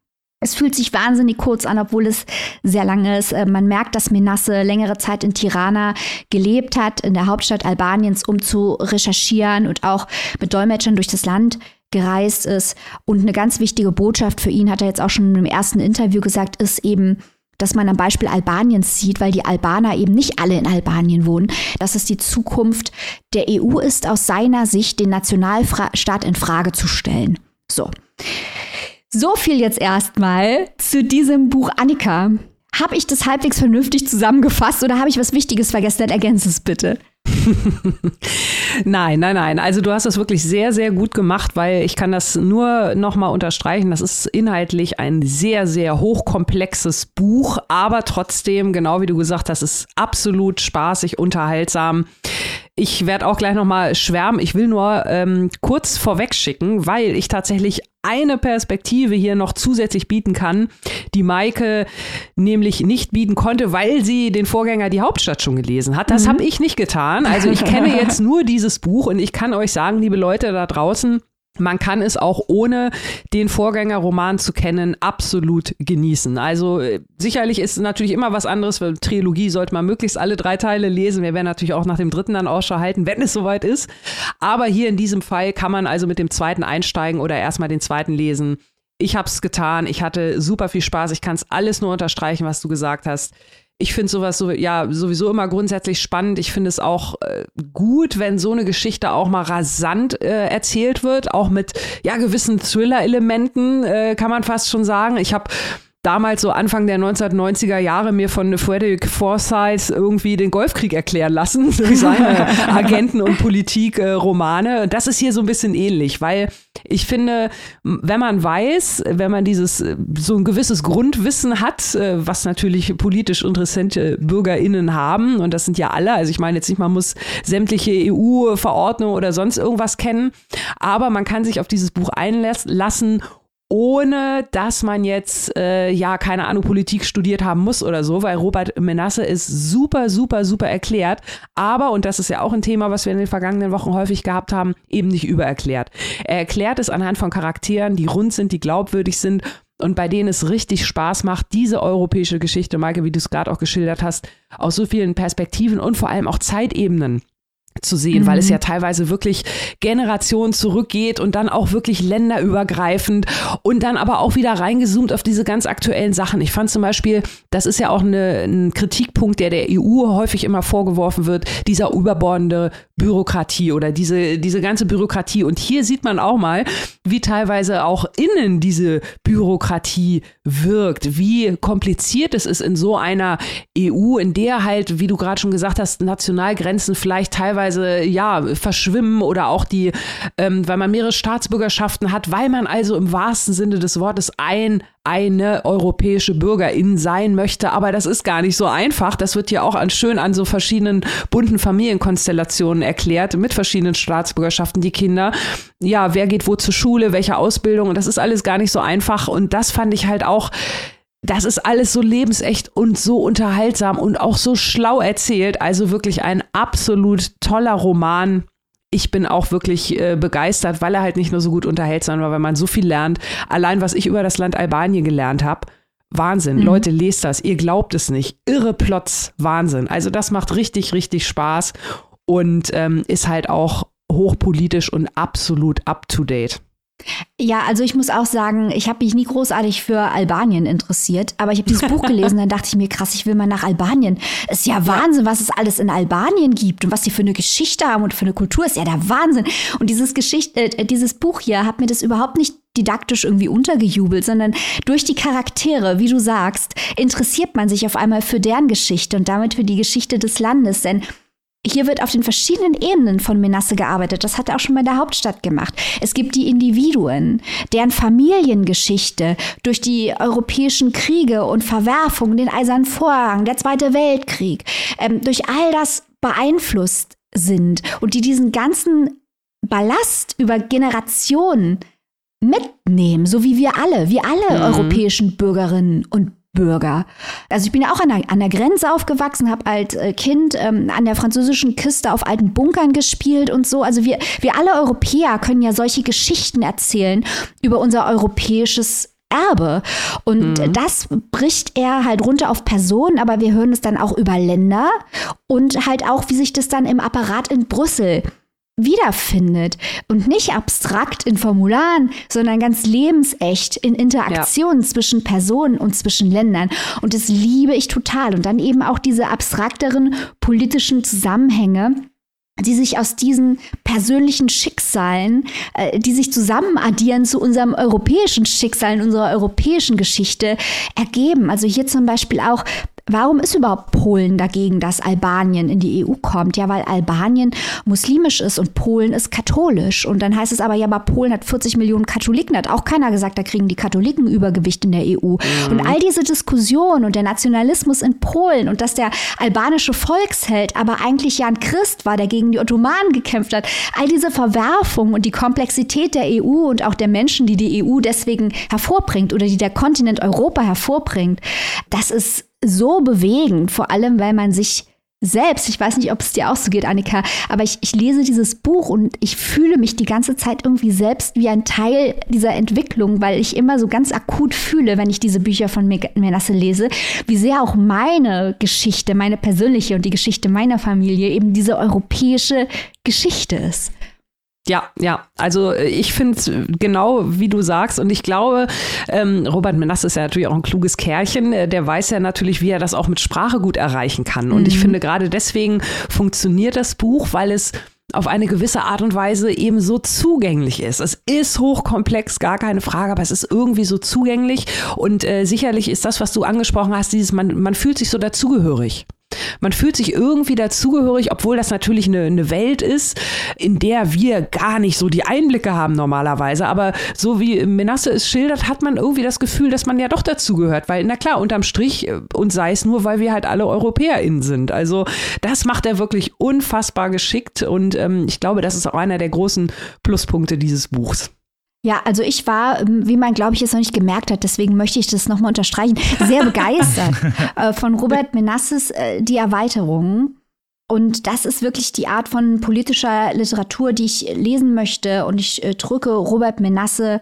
Es fühlt sich wahnsinnig kurz an, obwohl es sehr lang ist. Äh, man merkt, dass Menasse längere Zeit in Tirana gelebt hat, in der Hauptstadt Albaniens, um zu recherchieren und auch mit Dolmetschern durch das Land gereist ist. Und eine ganz wichtige Botschaft für ihn, hat er jetzt auch schon im ersten Interview gesagt, ist eben, dass man am Beispiel Albaniens sieht, weil die Albaner eben nicht alle in Albanien wohnen, dass es die Zukunft der EU ist, aus seiner Sicht den Nationalstaat in Frage zu stellen. So. So viel jetzt erstmal zu diesem Buch Annika. Habe ich das halbwegs vernünftig zusammengefasst oder habe ich was Wichtiges vergessen? Dann ergänze es bitte. nein, nein, nein. Also du hast das wirklich sehr, sehr gut gemacht, weil ich kann das nur nochmal unterstreichen. Das ist inhaltlich ein sehr, sehr hochkomplexes Buch, aber trotzdem, genau wie du gesagt hast, ist absolut spaßig, unterhaltsam. Ich werde auch gleich nochmal schwärmen. Ich will nur ähm, kurz vorweg schicken, weil ich tatsächlich eine Perspektive hier noch zusätzlich bieten kann, die Maike nämlich nicht bieten konnte, weil sie den Vorgänger Die Hauptstadt schon gelesen hat. Das mhm. habe ich nicht getan. Also ich kenne jetzt nur dieses Buch und ich kann euch sagen, liebe Leute da draußen, man kann es auch ohne den Vorgängerroman zu kennen absolut genießen. Also äh, sicherlich ist natürlich immer was anderes. Für Trilogie sollte man möglichst alle drei Teile lesen. Wir werden natürlich auch nach dem dritten dann Ausschau halten, wenn es soweit ist. Aber hier in diesem Fall kann man also mit dem zweiten einsteigen oder erstmal den zweiten lesen Ich habe es getan. Ich hatte super viel Spaß. Ich kann es alles nur unterstreichen, was du gesagt hast. Ich finde sowas so, ja, sowieso immer grundsätzlich spannend. Ich finde es auch äh, gut, wenn so eine Geschichte auch mal rasant äh, erzählt wird, auch mit ja gewissen Thriller-Elementen, äh, kann man fast schon sagen. Ich habe damals so Anfang der 1990er Jahre mir von Frederick Forsyth irgendwie den Golfkrieg erklären lassen durch seine Agenten- und Politik-Romane. Das ist hier so ein bisschen ähnlich, weil ich finde, wenn man weiß, wenn man dieses so ein gewisses Grundwissen hat, äh, was natürlich politisch interessante BürgerInnen haben, und das sind ja alle, also ich meine jetzt nicht, man muss sämtliche EU-Verordnungen oder sonst irgendwas kennen, aber man kann sich auf dieses Buch einlassen ohne dass man jetzt, äh, ja, keine Ahnung, Politik studiert haben muss oder so, weil Robert Menasse ist super, super, super erklärt, aber, und das ist ja auch ein Thema, was wir in den vergangenen Wochen häufig gehabt haben, eben nicht übererklärt. Er erklärt es anhand von Charakteren, die rund sind, die glaubwürdig sind und bei denen es richtig Spaß macht, diese europäische Geschichte, Maike, wie du es gerade auch geschildert hast, aus so vielen Perspektiven und vor allem auch Zeitebenen zu sehen, mhm. weil es mhm. ja teilweise wirklich Generationen zurückgeht und dann auch wirklich länderübergreifend und dann aber auch wieder reingezoomt auf diese ganz aktuellen Sachen. Ich fand zum Beispiel, das ist ja auch eine, ein Kritikpunkt, der der EU häufig immer vorgeworfen wird, dieser überbordende Bürokratie oder diese, diese ganze Bürokratie. Und hier sieht man auch mal, wie teilweise auch innen diese Bürokratie wirkt, wie kompliziert es ist in so einer EU, in der halt, wie du gerade schon gesagt hast, Nationalgrenzen vielleicht teilweise ja verschwimmen oder auch die, ähm, weil man mehrere Staatsbürgerschaften hat, weil man also im wahrsten Sinne des Wortes ein eine europäische Bürgerin sein möchte. Aber das ist gar nicht so einfach. Das wird ja auch an, schön an so verschiedenen bunten Familienkonstellationen erklärt, mit verschiedenen Staatsbürgerschaften, die Kinder. Ja, wer geht wo zur Schule, welche Ausbildung? Und das ist alles gar nicht so einfach. Und das fand ich halt auch das ist alles so lebensecht und so unterhaltsam und auch so schlau erzählt. Also wirklich ein absolut toller Roman. Ich bin auch wirklich äh, begeistert, weil er halt nicht nur so gut unterhält, sondern weil man so viel lernt. Allein, was ich über das Land Albanien gelernt habe. Wahnsinn. Mhm. Leute, lest das. Ihr glaubt es nicht. Irre Plots. Wahnsinn. Also das macht richtig, richtig Spaß und ähm, ist halt auch hochpolitisch und absolut up to date. Ja, also ich muss auch sagen, ich habe mich nie großartig für Albanien interessiert, aber ich habe dieses Buch gelesen, dann dachte ich mir, krass, ich will mal nach Albanien. Ist ja Wahnsinn, was es alles in Albanien gibt und was die für eine Geschichte haben und für eine Kultur, ist ja der Wahnsinn. Und dieses Geschicht, äh, dieses Buch hier hat mir das überhaupt nicht didaktisch irgendwie untergejubelt, sondern durch die Charaktere, wie du sagst, interessiert man sich auf einmal für deren Geschichte und damit für die Geschichte des Landes, denn hier wird auf den verschiedenen Ebenen von Menasse gearbeitet. Das hat er auch schon bei der Hauptstadt gemacht. Es gibt die Individuen, deren Familiengeschichte durch die europäischen Kriege und Verwerfungen, den Eisernen Vorhang, der Zweite Weltkrieg, ähm, durch all das beeinflusst sind und die diesen ganzen Ballast über Generationen mitnehmen, so wie wir alle, wie alle mhm. europäischen Bürgerinnen und Bürger. Also ich bin ja auch an der, an der Grenze aufgewachsen, habe als äh, Kind ähm, an der französischen Küste auf alten Bunkern gespielt und so. Also wir, wir alle Europäer können ja solche Geschichten erzählen über unser europäisches Erbe. Und mhm. das bricht er halt runter auf Personen, aber wir hören es dann auch über Länder und halt auch, wie sich das dann im Apparat in Brüssel wiederfindet und nicht abstrakt in Formularen, sondern ganz lebensecht in Interaktionen ja. zwischen Personen und zwischen Ländern. Und das liebe ich total. Und dann eben auch diese abstrakteren politischen Zusammenhänge die sich aus diesen persönlichen Schicksalen, äh, die sich zusammen addieren zu unserem europäischen Schicksal, in unserer europäischen Geschichte ergeben. Also hier zum Beispiel auch Warum ist überhaupt Polen dagegen, dass Albanien in die EU kommt? Ja, weil Albanien muslimisch ist und Polen ist katholisch. Und dann heißt es aber, ja, aber Polen hat 40 Millionen Katholiken. Da hat auch keiner gesagt, da kriegen die Katholiken Übergewicht in der EU. Mhm. Und all diese Diskussion und der Nationalismus in Polen und dass der albanische Volksheld aber eigentlich ja ein Christ war, der gegen die Ottomanen gekämpft hat, all diese Verwerfungen und die Komplexität der EU und auch der Menschen, die die EU deswegen hervorbringt oder die der Kontinent Europa hervorbringt, das ist so bewegend, vor allem weil man sich selbst, ich weiß nicht, ob es dir auch so geht, Annika, aber ich, ich lese dieses Buch und ich fühle mich die ganze Zeit irgendwie selbst wie ein Teil dieser Entwicklung, weil ich immer so ganz akut fühle, wenn ich diese Bücher von Menasse lese, wie sehr auch meine Geschichte, meine persönliche und die Geschichte meiner Familie eben diese europäische Geschichte ist. Ja, ja. Also äh, ich finde es genau, wie du sagst. Und ich glaube, ähm, Robert Menasse ist ja natürlich auch ein kluges Kerlchen. Äh, der weiß ja natürlich, wie er das auch mit Sprache gut erreichen kann. Und mhm. ich finde, gerade deswegen funktioniert das Buch, weil es auf eine gewisse Art und Weise eben so zugänglich ist. Es ist hochkomplex, gar keine Frage, aber es ist irgendwie so zugänglich und äh, sicherlich ist das, was du angesprochen hast, dieses, man, man fühlt sich so dazugehörig. Man fühlt sich irgendwie dazugehörig, obwohl das natürlich eine, eine Welt ist, in der wir gar nicht so die Einblicke haben normalerweise. Aber so wie Menasse es schildert, hat man irgendwie das Gefühl, dass man ja doch dazugehört. Weil, na klar, unterm Strich, äh, und sei es nur, weil wir halt alle EuropäerInnen sind. Also das macht er wirklich unfassbar geschickt. Und ähm, ich glaube, das ist auch einer der großen Pluspunkte dieses Buchs. Ja, also ich war, ähm, wie man, glaube ich, es noch nicht gemerkt hat, deswegen möchte ich das nochmal unterstreichen, sehr begeistert äh, von Robert Menasses äh, Die Erweiterung. Und das ist wirklich die Art von politischer Literatur, die ich lesen möchte. Und ich äh, drücke Robert Menasse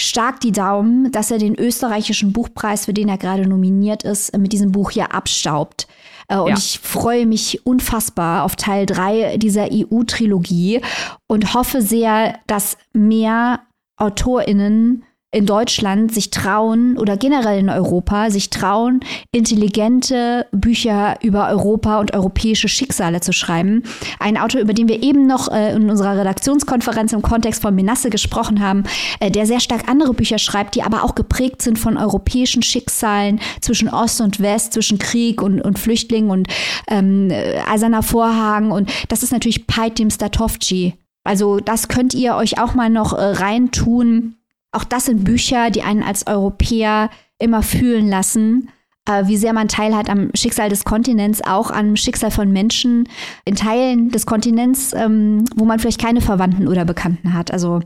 stark die Daumen, dass er den österreichischen Buchpreis, für den er gerade nominiert ist, mit diesem Buch hier abstaubt. Und ja. ich freue mich unfassbar auf Teil 3 dieser EU-Trilogie und hoffe sehr, dass mehr AutorInnen in Deutschland sich trauen oder generell in Europa sich trauen, intelligente Bücher über Europa und europäische Schicksale zu schreiben. Ein Autor, über den wir eben noch äh, in unserer Redaktionskonferenz im Kontext von Menasse gesprochen haben, äh, der sehr stark andere Bücher schreibt, die aber auch geprägt sind von europäischen Schicksalen zwischen Ost und West, zwischen Krieg und, und Flüchtlingen und ähm, Eiserner Vorhang. Und das ist natürlich Peitim Statovci, also das könnt ihr euch auch mal noch äh, reintun. Auch das sind Bücher, die einen als Europäer immer fühlen lassen, äh, wie sehr man teilhat am Schicksal des Kontinents, auch am Schicksal von Menschen in Teilen des Kontinents, ähm, wo man vielleicht keine Verwandten oder Bekannten hat. Also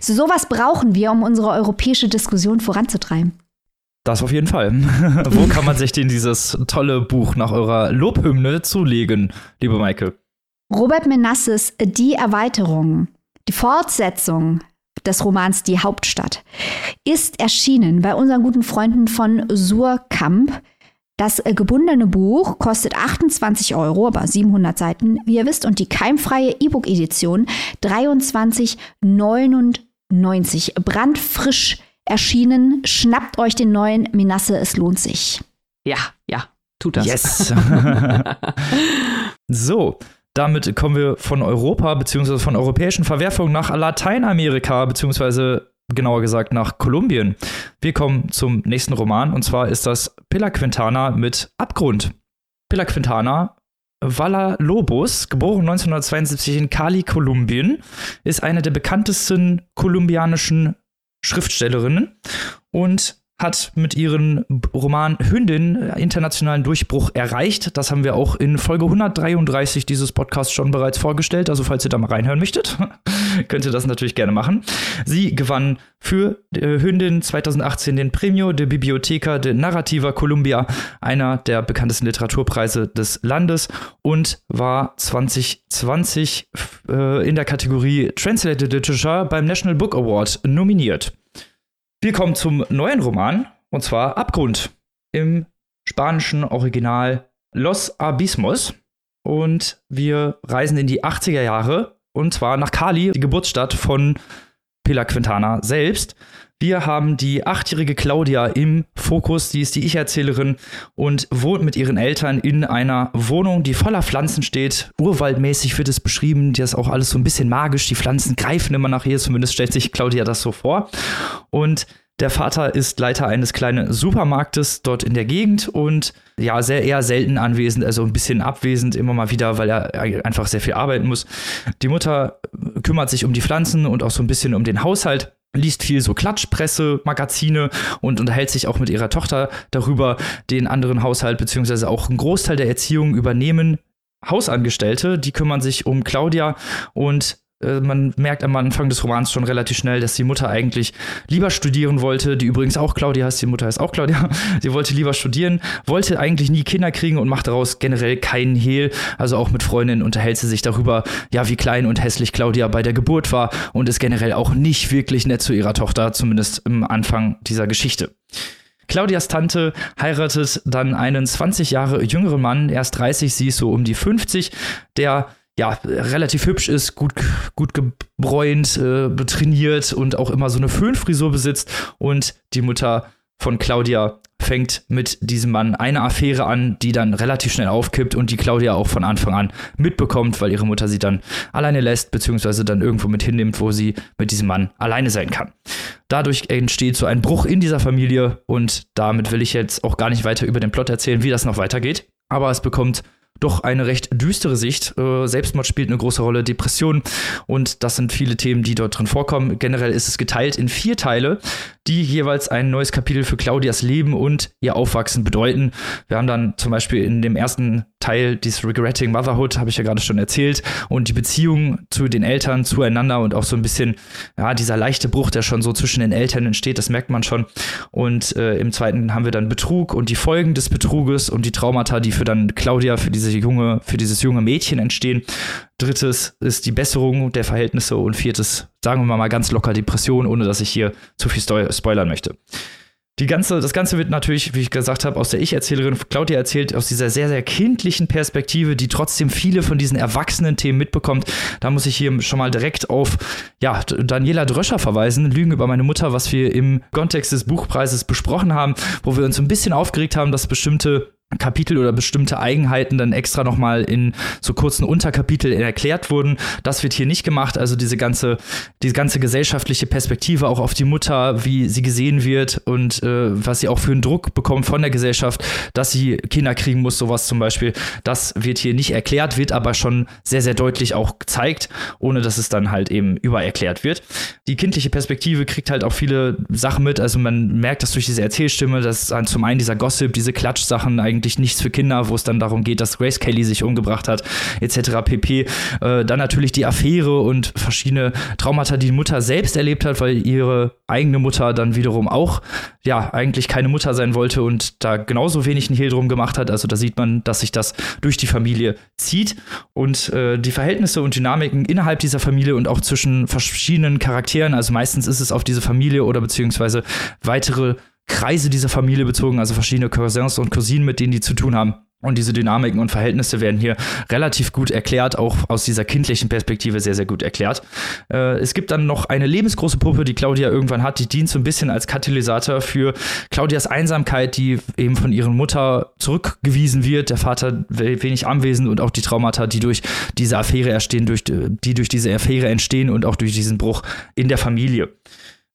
so sowas brauchen wir, um unsere europäische Diskussion voranzutreiben. Das auf jeden Fall. Wo kann man sich denn dieses tolle Buch nach eurer Lobhymne zulegen, liebe Maike? Robert Menasses Die Erweiterung, die Fortsetzung des Romans Die Hauptstadt, ist erschienen bei unseren guten Freunden von Surkamp. Das äh, gebundene Buch kostet 28 Euro, aber 700 Seiten, wie ihr wisst, und die keimfreie E-Book-Edition 23,99. Brandfrisch erschienen. Schnappt euch den neuen Menasse, es lohnt sich. Ja, ja, tut das. Yes. so, damit kommen wir von Europa bzw. von europäischen Verwerfungen nach Lateinamerika bzw. genauer gesagt nach Kolumbien. Wir kommen zum nächsten Roman und zwar ist das Pilla Quintana mit Abgrund. Pilla Quintana Valla Lobos, geboren 1972 in Cali, Kolumbien, ist eine der bekanntesten kolumbianischen Schriftstellerinnen und hat mit ihrem Roman Hündin internationalen Durchbruch erreicht. Das haben wir auch in Folge 133 dieses Podcasts schon bereits vorgestellt. Also falls ihr da mal reinhören möchtet, könnt ihr das natürlich gerne machen. Sie gewann für äh, Hündin 2018 den Premio de Biblioteca de Narrativa Columbia, einer der bekanntesten Literaturpreise des Landes und war 2020 äh, in der Kategorie Translated Literature beim National Book Award nominiert. Wir kommen zum neuen Roman, und zwar Abgrund im spanischen Original Los Abismos. Und wir reisen in die 80er Jahre, und zwar nach Cali, die Geburtsstadt von Pilar Quintana selbst. Wir haben die achtjährige Claudia im Fokus, die ist die Ich-Erzählerin und wohnt mit ihren Eltern in einer Wohnung, die voller Pflanzen steht. Urwaldmäßig wird es beschrieben, die ist auch alles so ein bisschen magisch. Die Pflanzen greifen immer nach ihr, zumindest stellt sich Claudia das so vor. Und der Vater ist Leiter eines kleinen Supermarktes dort in der Gegend und ja, sehr eher selten anwesend, also ein bisschen abwesend immer mal wieder, weil er einfach sehr viel arbeiten muss. Die Mutter kümmert sich um die Pflanzen und auch so ein bisschen um den Haushalt liest viel so Klatschpresse, Magazine und unterhält sich auch mit ihrer Tochter darüber, den anderen Haushalt beziehungsweise auch einen Großteil der Erziehung übernehmen Hausangestellte, die kümmern sich um Claudia und man merkt am Anfang des Romans schon relativ schnell, dass die Mutter eigentlich lieber studieren wollte, die übrigens auch Claudia heißt, die Mutter heißt auch Claudia. Sie wollte lieber studieren, wollte eigentlich nie Kinder kriegen und macht daraus generell keinen Hehl. Also auch mit Freundinnen unterhält sie sich darüber, ja, wie klein und hässlich Claudia bei der Geburt war und ist generell auch nicht wirklich nett zu ihrer Tochter, zumindest im Anfang dieser Geschichte. Claudias Tante heiratet dann einen 20 Jahre jüngeren Mann, erst 30, sie ist so um die 50, der ja, relativ hübsch ist, gut, gut gebräunt, äh, trainiert und auch immer so eine Föhnfrisur besitzt. Und die Mutter von Claudia fängt mit diesem Mann eine Affäre an, die dann relativ schnell aufkippt und die Claudia auch von Anfang an mitbekommt, weil ihre Mutter sie dann alleine lässt, beziehungsweise dann irgendwo mit hinnimmt, wo sie mit diesem Mann alleine sein kann. Dadurch entsteht so ein Bruch in dieser Familie und damit will ich jetzt auch gar nicht weiter über den Plot erzählen, wie das noch weitergeht. Aber es bekommt doch eine recht düstere Sicht. Äh, Selbstmord spielt eine große Rolle, Depression und das sind viele Themen, die dort drin vorkommen. Generell ist es geteilt in vier Teile, die jeweils ein neues Kapitel für Claudias Leben und ihr Aufwachsen bedeuten. Wir haben dann zum Beispiel in dem ersten Teil dieses Regretting Motherhood, habe ich ja gerade schon erzählt, und die Beziehung zu den Eltern zueinander und auch so ein bisschen, ja, dieser leichte Bruch, der schon so zwischen den Eltern entsteht, das merkt man schon. Und äh, im zweiten haben wir dann Betrug und die Folgen des Betruges und die Traumata, die für dann Claudia, für diese junge, für dieses junge Mädchen entstehen. Drittes ist die Besserung der Verhältnisse und viertes, sagen wir mal ganz locker, Depression, ohne dass ich hier zu viel spoilern möchte. Die ganze, das Ganze wird natürlich, wie ich gesagt habe, aus der Ich-Erzählerin Claudia erzählt, aus dieser sehr, sehr kindlichen Perspektive, die trotzdem viele von diesen erwachsenen Themen mitbekommt. Da muss ich hier schon mal direkt auf ja, Daniela Dröscher verweisen, Lügen über meine Mutter, was wir im Kontext des Buchpreises besprochen haben, wo wir uns ein bisschen aufgeregt haben, dass bestimmte Kapitel oder bestimmte Eigenheiten dann extra nochmal in so kurzen Unterkapiteln erklärt wurden. Das wird hier nicht gemacht. Also diese ganze, diese ganze gesellschaftliche Perspektive auch auf die Mutter, wie sie gesehen wird und äh, was sie auch für einen Druck bekommt von der Gesellschaft, dass sie Kinder kriegen muss, sowas zum Beispiel. Das wird hier nicht erklärt, wird aber schon sehr, sehr deutlich auch gezeigt, ohne dass es dann halt eben übererklärt wird. Die kindliche Perspektive kriegt halt auch viele Sachen mit. Also man merkt das durch diese Erzählstimme, dass zum einen dieser Gossip, diese Klatschsachen eigentlich eigentlich nichts für Kinder, wo es dann darum geht, dass Grace Kelly sich umgebracht hat, etc. pp. Äh, dann natürlich die Affäre und verschiedene Traumata, die die Mutter selbst erlebt hat, weil ihre eigene Mutter dann wiederum auch, ja, eigentlich keine Mutter sein wollte und da genauso wenig ein Hehl drum gemacht hat. Also da sieht man, dass sich das durch die Familie zieht und äh, die Verhältnisse und Dynamiken innerhalb dieser Familie und auch zwischen verschiedenen Charakteren, also meistens ist es auf diese Familie oder beziehungsweise weitere Kreise dieser Familie bezogen, also verschiedene Cousins und Cousinen, mit denen die zu tun haben. Und diese Dynamiken und Verhältnisse werden hier relativ gut erklärt, auch aus dieser kindlichen Perspektive sehr, sehr gut erklärt. Äh, es gibt dann noch eine lebensgroße Puppe, die Claudia irgendwann hat, die dient so ein bisschen als Katalysator für Claudias Einsamkeit, die eben von ihrer Mutter zurückgewiesen wird, der Vater wenig anwesend und auch die Traumata, die durch diese Affäre entstehen, durch, die durch diese Affäre entstehen und auch durch diesen Bruch in der Familie.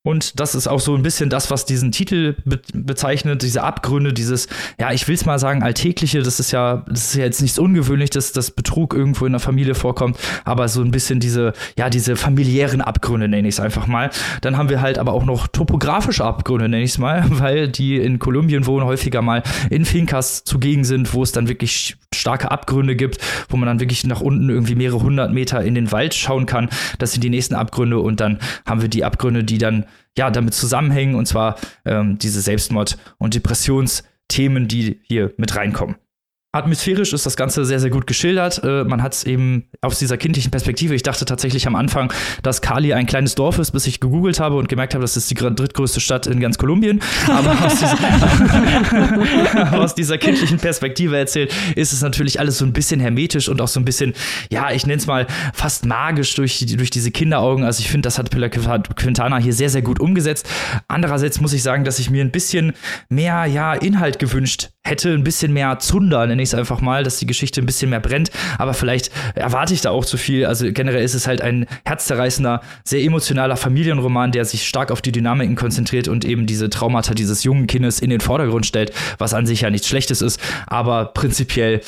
Und das ist auch so ein bisschen das, was diesen Titel be bezeichnet, diese Abgründe, dieses, ja, ich will es mal sagen, alltägliche, das ist ja, das ist ja jetzt nichts Ungewöhnliches, dass Betrug irgendwo in der Familie vorkommt, aber so ein bisschen diese, ja, diese familiären Abgründe, nenne ich es einfach mal. Dann haben wir halt aber auch noch topografische Abgründe, nenne ich es mal, weil die in Kolumbien wohnen, häufiger mal in Fincas zugegen sind, wo es dann wirklich starke Abgründe gibt, wo man dann wirklich nach unten irgendwie mehrere hundert Meter in den Wald schauen kann. Das sind die nächsten Abgründe und dann haben wir die Abgründe, die dann ja damit zusammenhängen und zwar ähm, diese Selbstmord- und Depressionsthemen, die hier mit reinkommen. Atmosphärisch ist das Ganze sehr, sehr gut geschildert. Äh, man hat es eben aus dieser kindlichen Perspektive. Ich dachte tatsächlich am Anfang, dass Cali ein kleines Dorf ist, bis ich gegoogelt habe und gemerkt habe, das ist die drittgrößte Stadt in ganz Kolumbien. Aber aus, dieser, aus dieser kindlichen Perspektive erzählt, ist es natürlich alles so ein bisschen hermetisch und auch so ein bisschen, ja, ich nenne es mal fast magisch durch, durch diese Kinderaugen. Also ich finde, das hat Pilar Quintana hier sehr, sehr gut umgesetzt. Andererseits muss ich sagen, dass ich mir ein bisschen mehr, ja, Inhalt gewünscht hätte, ein bisschen mehr Zunder, nenne ich es einfach mal, dass die Geschichte ein bisschen mehr brennt. Aber vielleicht erwarte ich da auch zu viel. Also generell ist es halt ein herzzerreißender, sehr emotionaler Familienroman, der sich stark auf die Dynamiken konzentriert und eben diese Traumata dieses jungen Kindes in den Vordergrund stellt, was an sich ja nichts Schlechtes ist. Aber prinzipiell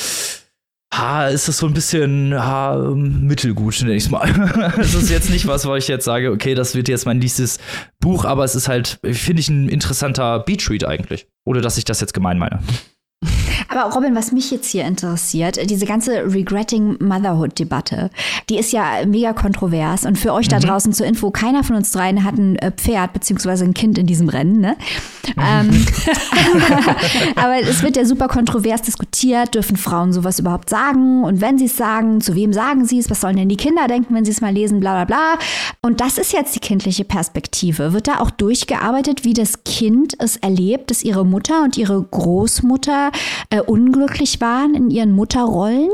ha, ist das so ein bisschen ha, mittelgut, nenne ich es mal. Es ist jetzt nicht was, wo ich jetzt sage, okay, das wird jetzt mein nächstes Buch, aber es ist halt, finde ich, ein interessanter Beatread eigentlich. Oder dass ich das jetzt gemein meine. Aber Robin, was mich jetzt hier interessiert, diese ganze Regretting Motherhood-Debatte, die ist ja mega kontrovers. Und für euch da mhm. draußen zur Info, keiner von uns dreien hat ein äh, Pferd beziehungsweise ein Kind in diesem Rennen. Ne? ähm, aber es wird ja super kontrovers diskutiert. Dürfen Frauen sowas überhaupt sagen? Und wenn sie es sagen, zu wem sagen sie es? Was sollen denn die Kinder denken, wenn sie es mal lesen? Bla bla bla. Und das ist jetzt die kindliche Perspektive. Wird da auch durchgearbeitet, wie das Kind es erlebt, dass ihre Mutter und ihre Großmutter äh, unglücklich waren in ihren Mutterrollen?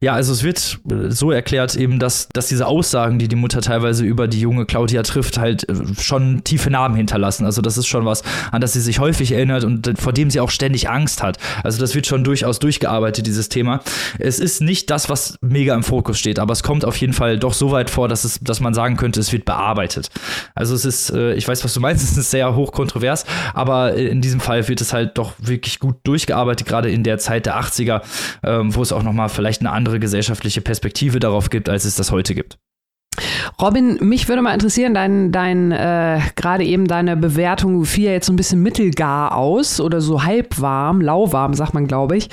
Ja, also es wird so erklärt eben, dass, dass diese Aussagen, die die Mutter teilweise über die junge Claudia trifft, halt äh, schon tiefe Narben hinterlassen. Also das ist schon was, an das sie sich häufig erinnert und vor dem sie auch ständig Angst hat. Also das wird schon durchaus durchgearbeitet, dieses Thema. Es ist nicht das, was mega im Fokus steht, aber es kommt auf jeden Fall doch so weit vor, dass, es, dass man sagen könnte, es wird bearbeitet. Also es ist, äh, ich weiß, was du meinst, es ist sehr hoch kontrovers, aber in diesem Fall wird es halt doch wirklich gut durchgearbeitet, gerade in der Zeit der 80er, ähm, wo es auch nochmal vielleicht eine andere gesellschaftliche Perspektive darauf gibt, als es das heute gibt. Robin, mich würde mal interessieren, dein, dein äh, gerade eben deine Bewertung fiel ja jetzt so ein bisschen mittelgar aus oder so halbwarm, lauwarm, sagt man, glaube ich.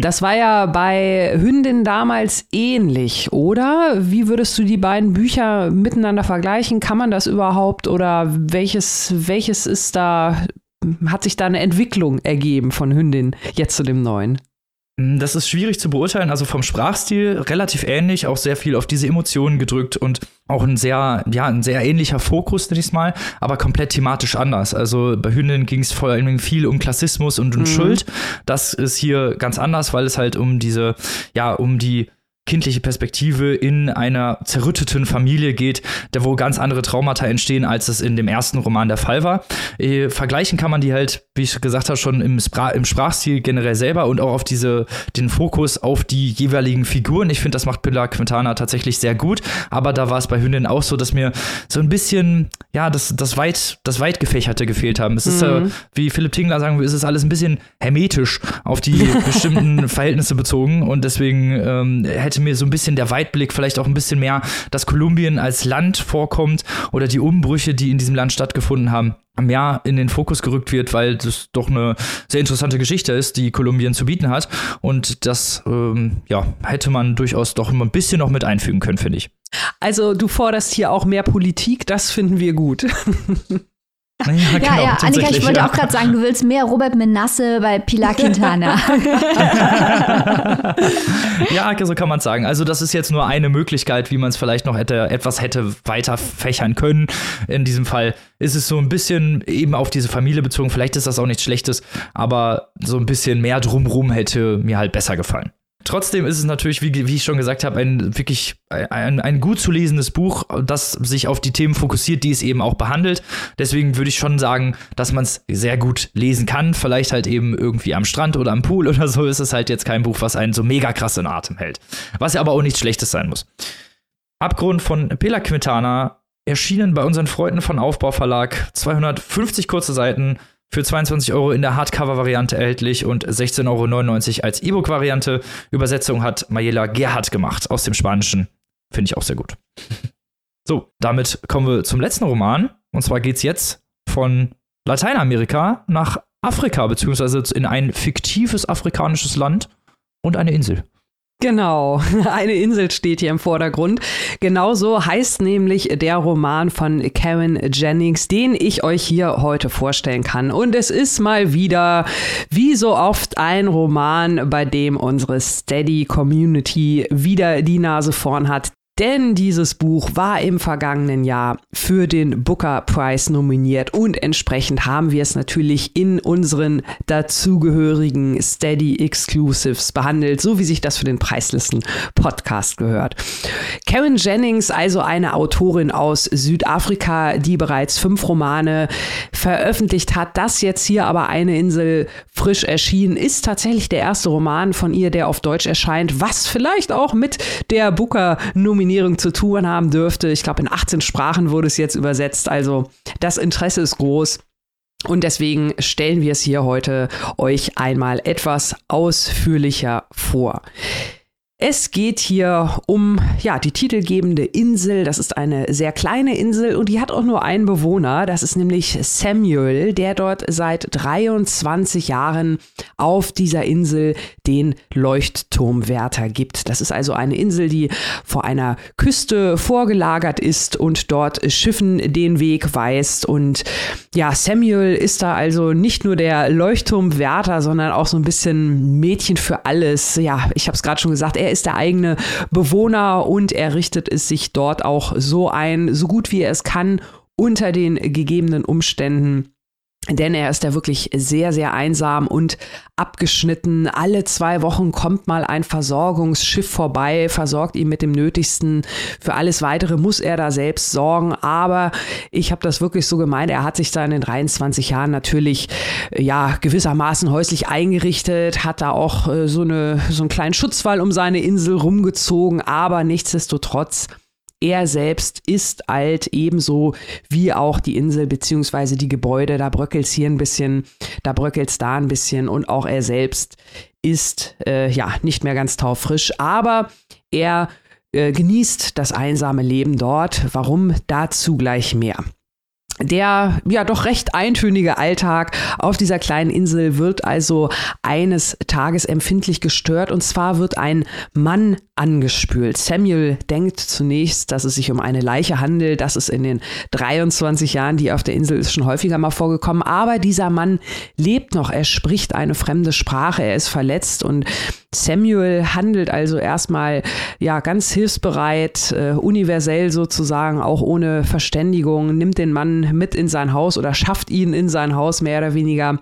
Das war ja bei Hündin damals ähnlich, oder? Wie würdest du die beiden Bücher miteinander vergleichen? Kann man das überhaupt oder welches, welches ist da, hat sich da eine Entwicklung ergeben von Hündin jetzt zu dem neuen? Hm, das ist schwierig zu beurteilen. Also vom Sprachstil relativ ähnlich, auch sehr viel auf diese Emotionen gedrückt und auch ein sehr, ja, ein sehr ähnlicher Fokus, nenne ich mal, aber komplett thematisch anders. Also bei Hündin ging es vor allem viel um Klassismus und um mhm. Schuld. Das ist hier ganz anders, weil es halt um diese, ja, um die kindliche Perspektive in einer zerrütteten Familie geht, da wo ganz andere Traumata entstehen, als es in dem ersten Roman der Fall war. Äh, vergleichen kann man die halt, wie ich gesagt habe, schon im, Spra im Sprachstil generell selber und auch auf diese, den Fokus auf die jeweiligen Figuren. Ich finde, das macht Pilar Quintana tatsächlich sehr gut, aber da war es bei Hündin auch so, dass mir so ein bisschen, ja, das, das weit, das weit gefächerte gefehlt haben. Es ist, mhm. äh, wie Philipp Tingler sagen es ist alles ein bisschen hermetisch auf die bestimmten Verhältnisse bezogen und deswegen ähm, hätte hätte mir so ein bisschen der Weitblick, vielleicht auch ein bisschen mehr, dass Kolumbien als Land vorkommt oder die Umbrüche, die in diesem Land stattgefunden haben, mehr in den Fokus gerückt wird, weil das doch eine sehr interessante Geschichte ist, die Kolumbien zu bieten hat. Und das, ähm, ja, hätte man durchaus doch immer ein bisschen noch mit einfügen können, finde ich. Also du forderst hier auch mehr Politik, das finden wir gut. Ja, ja, genau, ja Annika, ich wollte ja. auch gerade sagen, du willst mehr Robert Menasse bei Pilar Quintana. ja, so kann man es sagen. Also, das ist jetzt nur eine Möglichkeit, wie man es vielleicht noch hätte, etwas hätte weiter fächern können. In diesem Fall ist es so ein bisschen eben auf diese Familie bezogen. Vielleicht ist das auch nichts Schlechtes, aber so ein bisschen mehr drumrum hätte mir halt besser gefallen. Trotzdem ist es natürlich, wie, wie ich schon gesagt habe, ein wirklich ein, ein gut zu lesendes Buch, das sich auf die Themen fokussiert, die es eben auch behandelt. Deswegen würde ich schon sagen, dass man es sehr gut lesen kann. Vielleicht halt eben irgendwie am Strand oder am Pool oder so ist es halt jetzt kein Buch, was einen so mega krass in Atem hält. Was ja aber auch nichts Schlechtes sein muss. Abgrund von Pela Quintana erschienen bei unseren Freunden von Aufbau Verlag 250 kurze Seiten für 22 Euro in der Hardcover-Variante erhältlich und 16,99 Euro als E-Book-Variante. Übersetzung hat Mayela Gerhardt gemacht aus dem Spanischen. Finde ich auch sehr gut. so, damit kommen wir zum letzten Roman. Und zwar geht es jetzt von Lateinamerika nach Afrika, beziehungsweise in ein fiktives afrikanisches Land und eine Insel. Genau, eine Insel steht hier im Vordergrund. Genauso heißt nämlich der Roman von Karen Jennings, den ich euch hier heute vorstellen kann. Und es ist mal wieder, wie so oft, ein Roman, bei dem unsere Steady Community wieder die Nase vorn hat. Denn dieses Buch war im vergangenen Jahr für den Booker Prize nominiert und entsprechend haben wir es natürlich in unseren dazugehörigen Steady Exclusives behandelt, so wie sich das für den Preislisten Podcast gehört. Karen Jennings, also eine Autorin aus Südafrika, die bereits fünf Romane veröffentlicht hat, das jetzt hier aber eine Insel frisch erschienen, ist tatsächlich der erste Roman von ihr, der auf Deutsch erscheint, was vielleicht auch mit der Booker Nominierung Nominierung zu tun haben dürfte. Ich glaube, in 18 Sprachen wurde es jetzt übersetzt. Also das Interesse ist groß. Und deswegen stellen wir es hier heute euch einmal etwas ausführlicher vor. Es geht hier um ja, die titelgebende Insel. Das ist eine sehr kleine Insel und die hat auch nur einen Bewohner. Das ist nämlich Samuel, der dort seit 23 Jahren auf dieser Insel den Leuchtturmwärter gibt. Das ist also eine Insel, die vor einer Küste vorgelagert ist und dort Schiffen den Weg weist. Und ja, Samuel ist da also nicht nur der Leuchtturmwärter, sondern auch so ein bisschen Mädchen für alles. Ja, ich habe es gerade schon gesagt, er ist der eigene Bewohner und er richtet es sich dort auch so ein, so gut wie er es kann, unter den gegebenen Umständen denn er ist da wirklich sehr, sehr einsam und abgeschnitten. Alle zwei Wochen kommt mal ein Versorgungsschiff vorbei, versorgt ihn mit dem Nötigsten. Für alles Weitere muss er da selbst sorgen. Aber ich habe das wirklich so gemeint. Er hat sich da in den 23 Jahren natürlich ja gewissermaßen häuslich eingerichtet, hat da auch äh, so, eine, so einen kleinen Schutzwall um seine Insel rumgezogen. Aber nichtsdestotrotz er selbst ist alt, ebenso wie auch die Insel beziehungsweise die Gebäude. Da bröckelt es hier ein bisschen, da bröckelt es da ein bisschen und auch er selbst ist äh, ja nicht mehr ganz taufrisch, aber er äh, genießt das einsame Leben dort. Warum? Dazu gleich mehr. Der ja doch recht eintönige Alltag auf dieser kleinen Insel wird also eines Tages empfindlich gestört und zwar wird ein Mann angespült. Samuel denkt zunächst, dass es sich um eine Leiche handelt. Das ist in den 23 Jahren, die auf der Insel ist, schon häufiger mal vorgekommen. Aber dieser Mann lebt noch. Er spricht eine fremde Sprache. Er ist verletzt und Samuel handelt also erstmal ja ganz hilfsbereit, äh, universell sozusagen, auch ohne Verständigung, nimmt den Mann mit in sein Haus oder schafft ihn in sein Haus mehr oder weniger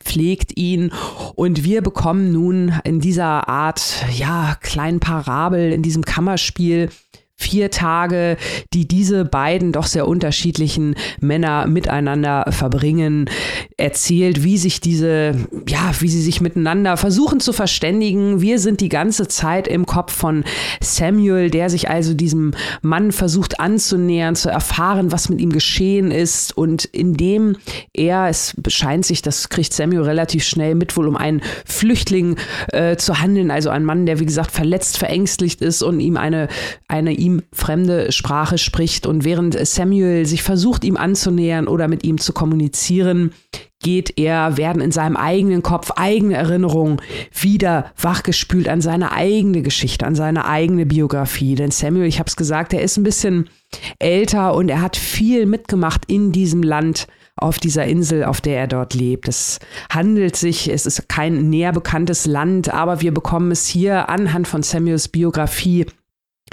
pflegt ihn. Und wir bekommen nun in dieser Art ja kleinen Parabel in diesem Kammerspiel vier Tage, die diese beiden doch sehr unterschiedlichen Männer miteinander verbringen, erzählt, wie sich diese, ja, wie sie sich miteinander versuchen zu verständigen. Wir sind die ganze Zeit im Kopf von Samuel, der sich also diesem Mann versucht anzunähern, zu erfahren, was mit ihm geschehen ist und indem er, es scheint sich, das kriegt Samuel relativ schnell mit, wohl um einen Flüchtling äh, zu handeln, also ein Mann, der wie gesagt verletzt, verängstigt ist und ihm eine, eine ihm fremde Sprache spricht. Und während Samuel sich versucht, ihm anzunähern oder mit ihm zu kommunizieren, geht er, werden in seinem eigenen Kopf eigene Erinnerungen wieder wachgespült an seine eigene Geschichte, an seine eigene Biografie. Denn Samuel, ich habe es gesagt, er ist ein bisschen älter und er hat viel mitgemacht in diesem Land auf dieser Insel, auf der er dort lebt. Es handelt sich, es ist kein näher bekanntes Land, aber wir bekommen es hier anhand von Samuels Biografie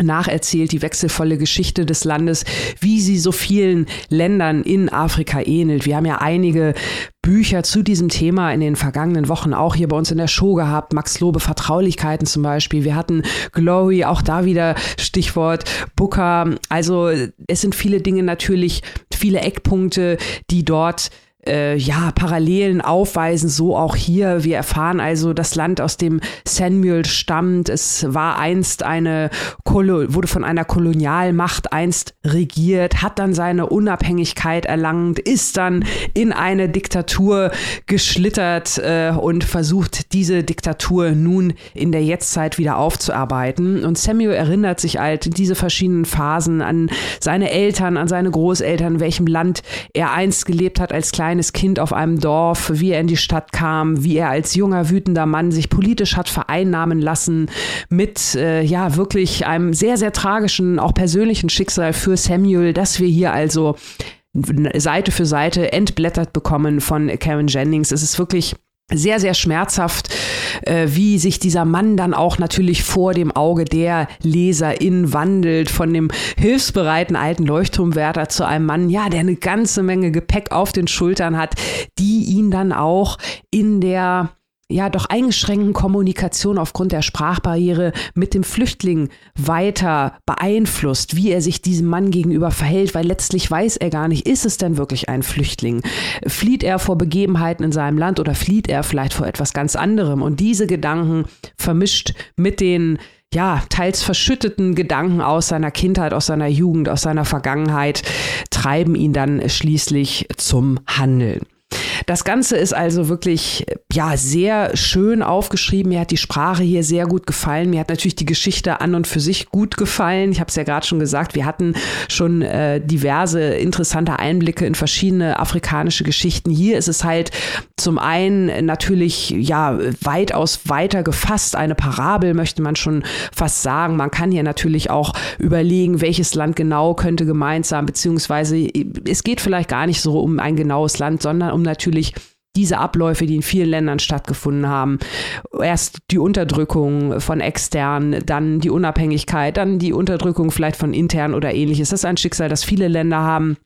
nacherzählt die wechselvolle Geschichte des Landes, wie sie so vielen Ländern in Afrika ähnelt. Wir haben ja einige Bücher zu diesem Thema in den vergangenen Wochen auch hier bei uns in der Show gehabt. Max Lobe Vertraulichkeiten zum Beispiel. Wir hatten Glory, auch da wieder Stichwort Booker. Also es sind viele Dinge natürlich, viele Eckpunkte, die dort äh, ja, Parallelen aufweisen, so auch hier. Wir erfahren also, das Land, aus dem Samuel stammt, es war einst eine, wurde von einer Kolonialmacht einst regiert, hat dann seine Unabhängigkeit erlangt, ist dann in eine Diktatur geschlittert äh, und versucht, diese Diktatur nun in der Jetztzeit wieder aufzuarbeiten. Und Samuel erinnert sich halt diese verschiedenen Phasen an seine Eltern, an seine Großeltern, in welchem Land er einst gelebt hat als kleiner kleines Kind auf einem Dorf, wie er in die Stadt kam, wie er als junger, wütender Mann sich politisch hat vereinnahmen lassen mit, äh, ja, wirklich einem sehr, sehr tragischen, auch persönlichen Schicksal für Samuel, dass wir hier also Seite für Seite entblättert bekommen von Karen Jennings. Es ist wirklich sehr, sehr schmerzhaft, äh, wie sich dieser Mann dann auch natürlich vor dem Auge der Leserin wandelt, von dem hilfsbereiten alten Leuchtturmwärter zu einem Mann, ja, der eine ganze Menge Gepäck auf den Schultern hat, die ihn dann auch in der ja doch eingeschränkten Kommunikation aufgrund der Sprachbarriere mit dem Flüchtling weiter beeinflusst, wie er sich diesem Mann gegenüber verhält, weil letztlich weiß er gar nicht, ist es denn wirklich ein Flüchtling? Flieht er vor Begebenheiten in seinem Land oder flieht er vielleicht vor etwas ganz anderem? Und diese Gedanken vermischt mit den ja, teils verschütteten Gedanken aus seiner Kindheit, aus seiner Jugend, aus seiner Vergangenheit treiben ihn dann schließlich zum Handeln. Das Ganze ist also wirklich, ja, sehr schön aufgeschrieben. Mir hat die Sprache hier sehr gut gefallen. Mir hat natürlich die Geschichte an und für sich gut gefallen. Ich habe es ja gerade schon gesagt, wir hatten schon äh, diverse interessante Einblicke in verschiedene afrikanische Geschichten. Hier ist es halt zum einen natürlich, ja, weitaus weiter gefasst. Eine Parabel möchte man schon fast sagen. Man kann hier natürlich auch überlegen, welches Land genau könnte gemeint sein, beziehungsweise es geht vielleicht gar nicht so um ein genaues Land, sondern um natürlich diese Abläufe, die in vielen Ländern stattgefunden haben. Erst die Unterdrückung von extern, dann die Unabhängigkeit, dann die Unterdrückung vielleicht von intern oder ähnliches. Das ist ein Schicksal, das viele Länder haben.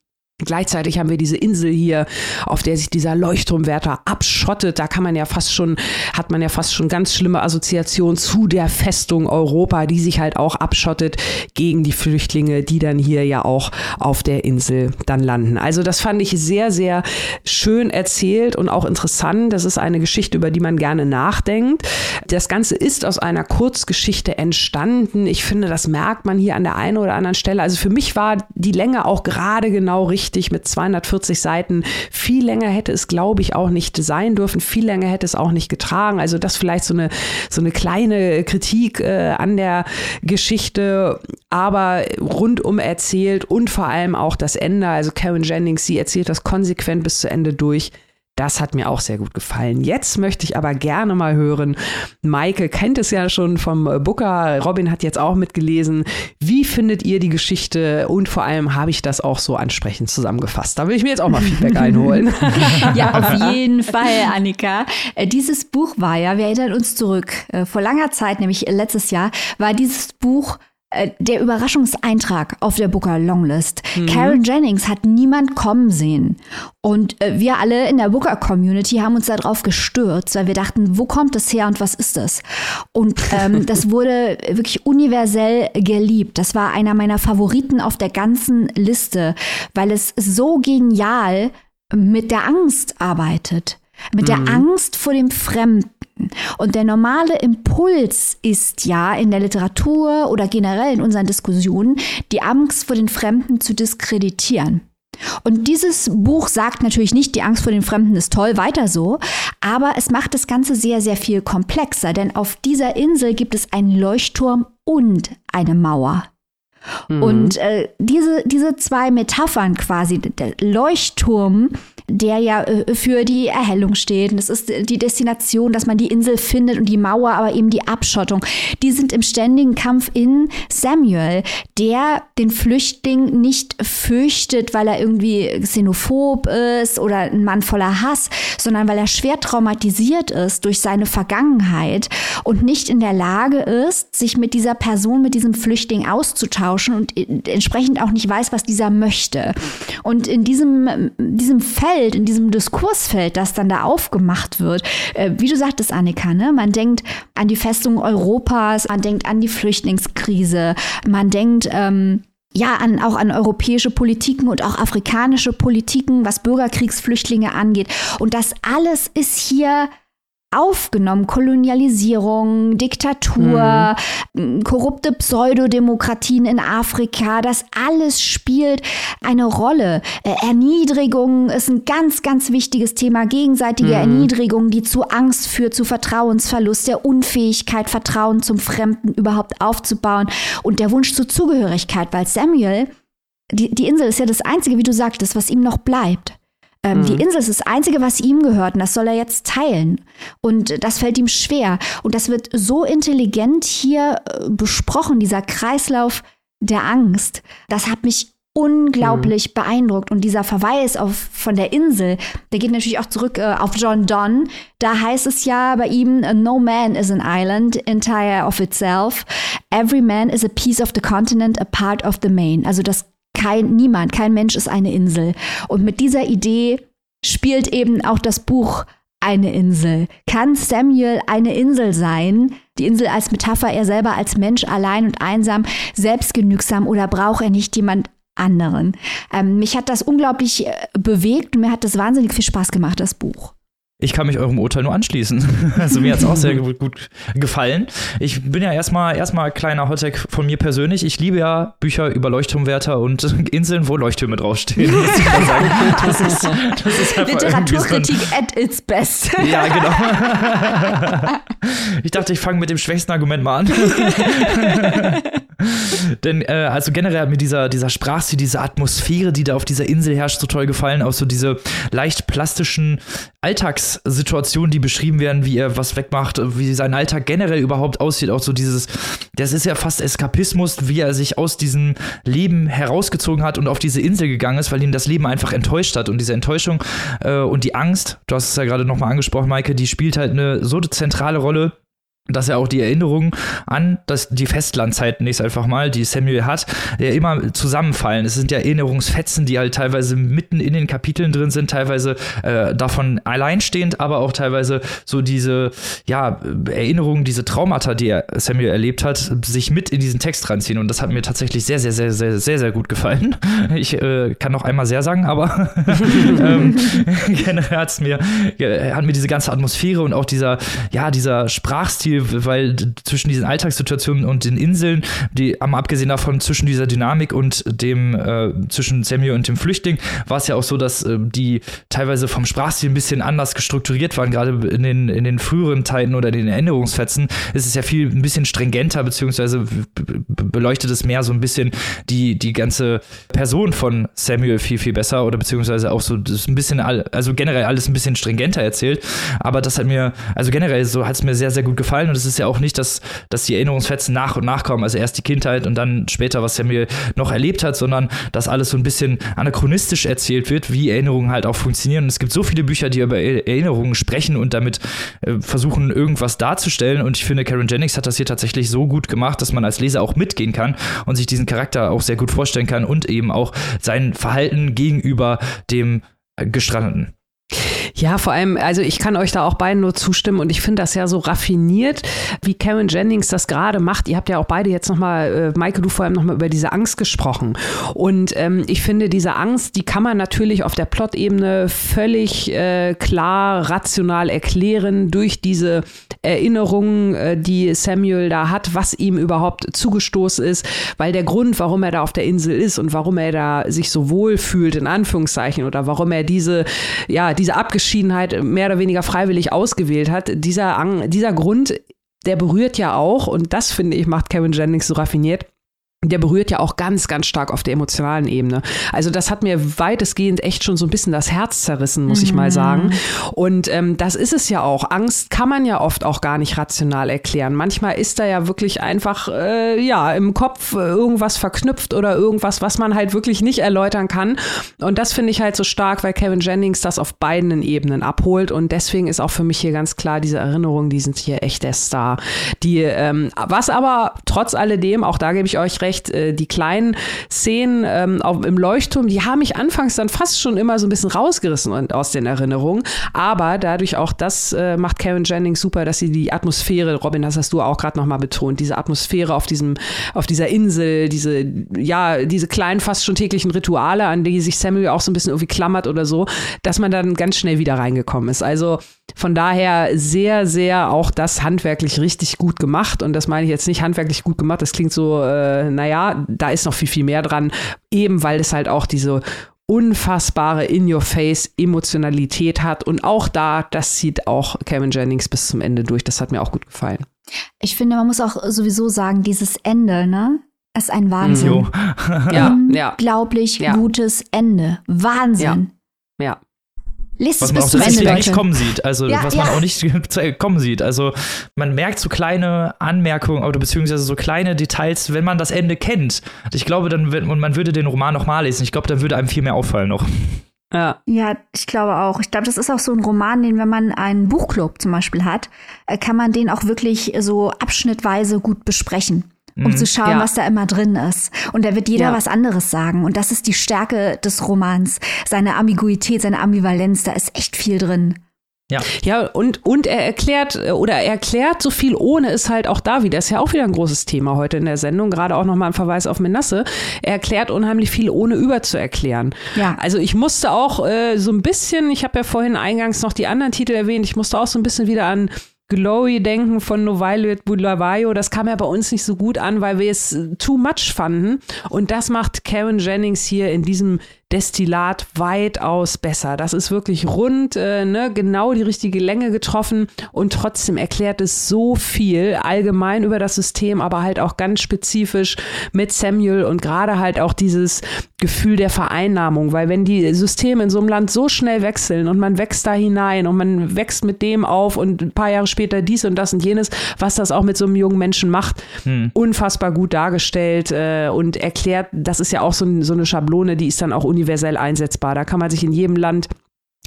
Gleichzeitig haben wir diese Insel hier, auf der sich dieser Leuchtturmwärter abschottet. Da kann man ja fast schon, hat man ja fast schon ganz schlimme Assoziationen zu der Festung Europa, die sich halt auch abschottet gegen die Flüchtlinge, die dann hier ja auch auf der Insel dann landen. Also das fand ich sehr, sehr schön erzählt und auch interessant. Das ist eine Geschichte, über die man gerne nachdenkt. Das Ganze ist aus einer Kurzgeschichte entstanden. Ich finde, das merkt man hier an der einen oder anderen Stelle. Also für mich war die Länge auch gerade genau richtig wichtig mit 240 Seiten. Viel länger hätte es, glaube ich, auch nicht sein dürfen. Viel länger hätte es auch nicht getragen. Also das vielleicht so eine, so eine kleine Kritik äh, an der Geschichte, aber rundum erzählt und vor allem auch das Ende. Also Karen Jennings, sie erzählt das konsequent bis zu Ende durch. Das hat mir auch sehr gut gefallen. Jetzt möchte ich aber gerne mal hören. Maike kennt es ja schon vom Booker. Robin hat jetzt auch mitgelesen. Wie findet ihr die Geschichte? Und vor allem habe ich das auch so ansprechend zusammengefasst. Da will ich mir jetzt auch mal Feedback einholen. ja, auf jeden Fall, Annika. Äh, dieses Buch war ja, wir erinnern uns zurück, äh, vor langer Zeit, nämlich letztes Jahr, war dieses Buch der Überraschungseintrag auf der Booker Longlist. Mhm. Karen Jennings hat niemand kommen sehen. Und äh, wir alle in der Booker Community haben uns darauf gestürzt, weil wir dachten, wo kommt das her und was ist das? Und ähm, das wurde wirklich universell geliebt. Das war einer meiner Favoriten auf der ganzen Liste, weil es so genial mit der Angst arbeitet. Mit mhm. der Angst vor dem Fremden. Und der normale Impuls ist ja in der Literatur oder generell in unseren Diskussionen, die Angst vor den Fremden zu diskreditieren. Und dieses Buch sagt natürlich nicht, die Angst vor den Fremden ist toll, weiter so, aber es macht das Ganze sehr, sehr viel komplexer, denn auf dieser Insel gibt es einen Leuchtturm und eine Mauer. Mhm. Und äh, diese, diese zwei Metaphern quasi, der Leuchtturm der ja äh, für die Erhellung steht. Und das ist die Destination, dass man die Insel findet und die Mauer, aber eben die Abschottung. Die sind im ständigen Kampf in Samuel, der den Flüchtling nicht fürchtet, weil er irgendwie xenophob ist oder ein Mann voller Hass, sondern weil er schwer traumatisiert ist durch seine Vergangenheit und nicht in der Lage ist, sich mit dieser Person, mit diesem Flüchtling auszutauschen und entsprechend auch nicht weiß, was dieser möchte. Und in diesem, diesem Feld Feld, in diesem Diskursfeld, das dann da aufgemacht wird, äh, wie du sagtest, Annika, ne? man denkt an die Festung Europas, man denkt an die Flüchtlingskrise, man denkt ähm, ja, an, auch an europäische Politiken und auch afrikanische Politiken, was Bürgerkriegsflüchtlinge angeht. Und das alles ist hier aufgenommen. Kolonialisierung, Diktatur, mhm. korrupte Pseudodemokratien in Afrika, das alles spielt eine Rolle. Äh, Erniedrigung ist ein ganz, ganz wichtiges Thema. Gegenseitige mhm. Erniedrigung, die zu Angst führt, zu Vertrauensverlust, der Unfähigkeit, Vertrauen zum Fremden überhaupt aufzubauen und der Wunsch zur Zugehörigkeit, weil Samuel, die, die Insel ist ja das Einzige, wie du sagtest, was ihm noch bleibt. Ähm, mhm. Die Insel ist das Einzige, was ihm gehört und das soll er jetzt teilen. Und das fällt ihm schwer. Und das wird so intelligent hier äh, besprochen, dieser Kreislauf der Angst. Das hat mich unglaublich mhm. beeindruckt. Und dieser Verweis auf, von der Insel, der geht natürlich auch zurück äh, auf John Donne. Da heißt es ja bei ihm, no man is an island entire of itself. Every man is a piece of the continent, a part of the main. Also das kein, niemand, kein Mensch ist eine Insel. Und mit dieser Idee spielt eben auch das Buch eine Insel. Kann Samuel eine Insel sein? Die Insel als Metapher, er selber als Mensch allein und einsam, selbstgenügsam oder braucht er nicht jemand anderen? Ähm, mich hat das unglaublich äh, bewegt und mir hat das wahnsinnig viel Spaß gemacht, das Buch. Ich kann mich eurem Urteil nur anschließen. Also mir hat es auch sehr gut, gefallen. Ich bin ja erstmal erstmal kleiner Hottech von mir persönlich. Ich liebe ja Bücher über Leuchtturmwärter und Inseln, wo Leuchttürme draufstehen. Das ist, das ist Literaturkritik at its best. Ja, genau. Ich dachte, ich fange mit dem schwächsten Argument mal an. Denn äh, also generell hat mir dieser, dieser Sprachstil, diese Atmosphäre, die da auf dieser Insel herrscht, so toll gefallen. Auch so diese leicht plastischen Alltagssituationen, die beschrieben werden, wie er was wegmacht, wie sein Alltag generell überhaupt aussieht. Auch so dieses, das ist ja fast Eskapismus, wie er sich aus diesem Leben herausgezogen hat und auf diese Insel gegangen ist, weil ihn das Leben einfach enttäuscht hat. Und diese Enttäuschung äh, und die Angst, du hast es ja gerade nochmal angesprochen, Maike, die spielt halt eine so zentrale Rolle dass er auch die Erinnerungen an das, die Festlandzeit nächst einfach mal, die Samuel hat, ja immer zusammenfallen. Es sind ja Erinnerungsfetzen, die halt teilweise mitten in den Kapiteln drin sind, teilweise äh, davon alleinstehend, aber auch teilweise so diese ja, Erinnerungen, diese Traumata, die Samuel erlebt hat, sich mit in diesen Text ranziehen. Und das hat mir tatsächlich sehr, sehr, sehr, sehr, sehr, sehr gut gefallen. Ich äh, kann noch einmal sehr sagen, aber ähm, generell hat's mir, hat mir diese ganze Atmosphäre und auch dieser, ja, dieser Sprachstil weil zwischen diesen Alltagssituationen und den Inseln, die am abgesehen davon zwischen dieser Dynamik und dem äh, zwischen Samuel und dem Flüchtling, war es ja auch so, dass äh, die teilweise vom Sprachstil ein bisschen anders gestrukturiert waren, gerade in den, in den früheren Teilen oder den Erinnerungsfetzen ist es ja viel ein bisschen stringenter, beziehungsweise beleuchtet es mehr so ein bisschen die, die ganze Person von Samuel viel, viel besser oder beziehungsweise auch so das ein bisschen, all, also generell alles ein bisschen stringenter erzählt. Aber das hat mir, also generell so hat es mir sehr, sehr gut gefallen und es ist ja auch nicht, dass, dass die Erinnerungsfetzen nach und nach kommen, also erst die Kindheit und dann später, was Samuel noch erlebt hat, sondern dass alles so ein bisschen anachronistisch erzählt wird, wie Erinnerungen halt auch funktionieren. Und es gibt so viele Bücher, die über Erinnerungen sprechen und damit äh, versuchen, irgendwas darzustellen. Und ich finde, Karen Jennings hat das hier tatsächlich so gut gemacht, dass man als Leser auch mitgehen kann und sich diesen Charakter auch sehr gut vorstellen kann und eben auch sein Verhalten gegenüber dem Gestrandeten. Ja, vor allem, also ich kann euch da auch beiden nur zustimmen und ich finde das ja so raffiniert, wie Karen Jennings das gerade macht. Ihr habt ja auch beide jetzt nochmal, äh, Maike, du vor allem nochmal über diese Angst gesprochen. Und ähm, ich finde, diese Angst, die kann man natürlich auf der Plot-Ebene völlig äh, klar, rational erklären durch diese Erinnerungen, äh, die Samuel da hat, was ihm überhaupt zugestoßen ist, weil der Grund, warum er da auf der Insel ist und warum er da sich so wohl fühlt, in Anführungszeichen, oder warum er diese, ja, diese Abgeschiedenheit mehr oder weniger freiwillig ausgewählt hat, dieser, dieser Grund, der berührt ja auch, und das finde ich, macht Kevin Jennings so raffiniert, der berührt ja auch ganz, ganz stark auf der emotionalen Ebene. Also das hat mir weitestgehend echt schon so ein bisschen das Herz zerrissen, muss mhm. ich mal mhm. sagen. Und ähm, das ist es ja auch. Angst kann man ja oft auch gar nicht rational erklären. Manchmal ist da ja wirklich einfach, äh, ja, im Kopf irgendwas verknüpft oder irgendwas, was man halt wirklich nicht erläutern kann. Und das finde ich halt so stark, weil Kevin Jennings das auf beiden Ebenen abholt. Und deswegen ist auch für mich hier ganz klar, diese Erinnerungen, die sind hier echt der Star. Die, ähm, was aber trotz alledem, auch da gebe ich euch recht, recht, äh, die kleinen Szenen ähm, auf, im Leuchtturm, die haben mich anfangs dann fast schon immer so ein bisschen rausgerissen und, aus den Erinnerungen. Aber dadurch auch das äh, macht Karen Jennings super, dass sie die Atmosphäre, Robin, das hast du auch gerade nochmal betont, diese Atmosphäre auf diesem, auf dieser Insel, diese, ja, diese kleinen, fast schon täglichen Rituale, an die sich Samuel auch so ein bisschen irgendwie klammert oder so, dass man dann ganz schnell wieder reingekommen ist. Also von daher sehr, sehr auch das handwerklich richtig gut gemacht. Und das meine ich jetzt nicht handwerklich gut gemacht. Das klingt so, äh, naja, da ist noch viel, viel mehr dran. Eben weil es halt auch diese unfassbare In-Your-Face-Emotionalität hat. Und auch da, das zieht auch Kevin Jennings bis zum Ende durch. Das hat mir auch gut gefallen. Ich finde, man muss auch sowieso sagen, dieses Ende, ne? ist ein Wahnsinn. ja, Unglaublich ja. gutes Ende. Wahnsinn. Ja. ja. Lest was man auch tatsächlich nicht kommen sieht. Also ja, was man auch nicht kommen sieht. Also man merkt so kleine Anmerkungen oder beziehungsweise so kleine Details, wenn man das Ende kennt. Ich glaube, dann und man würde den Roman noch mal lesen. Ich glaube, da würde einem viel mehr auffallen noch. Ja. ja, ich glaube auch. Ich glaube, das ist auch so ein Roman, den, wenn man einen Buchclub zum Beispiel hat, äh, kann man den auch wirklich so abschnittweise gut besprechen um mhm. zu schauen, ja. was da immer drin ist. Und da wird jeder ja. was anderes sagen. Und das ist die Stärke des Romans. Seine Ambiguität, seine Ambivalenz, da ist echt viel drin. Ja. Ja, und, und er erklärt oder er erklärt so viel ohne ist halt auch da wieder. Das ist ja auch wieder ein großes Thema heute in der Sendung, gerade auch nochmal ein Verweis auf Menasse. Er erklärt unheimlich viel ohne überzuerklären. Ja. Also ich musste auch äh, so ein bisschen, ich habe ja vorhin eingangs noch die anderen Titel erwähnt, ich musste auch so ein bisschen wieder an Glowy-Denken von Novailet Budlavayo, das kam ja bei uns nicht so gut an, weil wir es too much fanden. Und das macht Karen Jennings hier in diesem Destillat weitaus besser. Das ist wirklich rund, äh, ne, genau die richtige Länge getroffen und trotzdem erklärt es so viel allgemein über das System, aber halt auch ganz spezifisch mit Samuel und gerade halt auch dieses Gefühl der Vereinnahmung, weil wenn die Systeme in so einem Land so schnell wechseln und man wächst da hinein und man wächst mit dem auf und ein paar Jahre später dies und das und jenes, was das auch mit so einem jungen Menschen macht, hm. unfassbar gut dargestellt äh, und erklärt, das ist ja auch so, so eine Schablone, die ist dann auch universell einsetzbar. Da kann man sich in jedem Land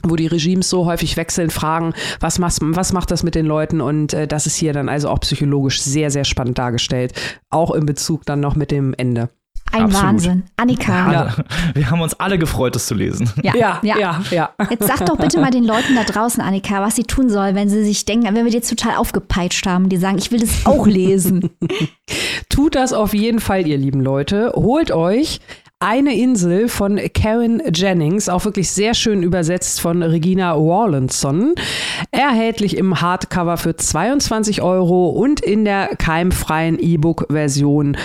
wo die Regimes so häufig wechseln, fragen, was, macht, was macht das mit den Leuten? Und äh, das ist hier dann also auch psychologisch sehr, sehr spannend dargestellt. Auch in Bezug dann noch mit dem Ende. Ein Absolut. Wahnsinn. Annika. Ja. Wir haben uns alle gefreut, das zu lesen. Ja, ja, ja. ja. Jetzt sag doch bitte mal den Leuten da draußen, Annika, was sie tun sollen, wenn sie sich denken, wenn wir dir jetzt total aufgepeitscht haben, die sagen, ich will das auch lesen. Tut das auf jeden Fall, ihr lieben Leute. Holt euch eine Insel von Karen Jennings, auch wirklich sehr schön übersetzt von Regina Rawlinson. Erhältlich im Hardcover für 22 Euro und in der keimfreien E-Book-Version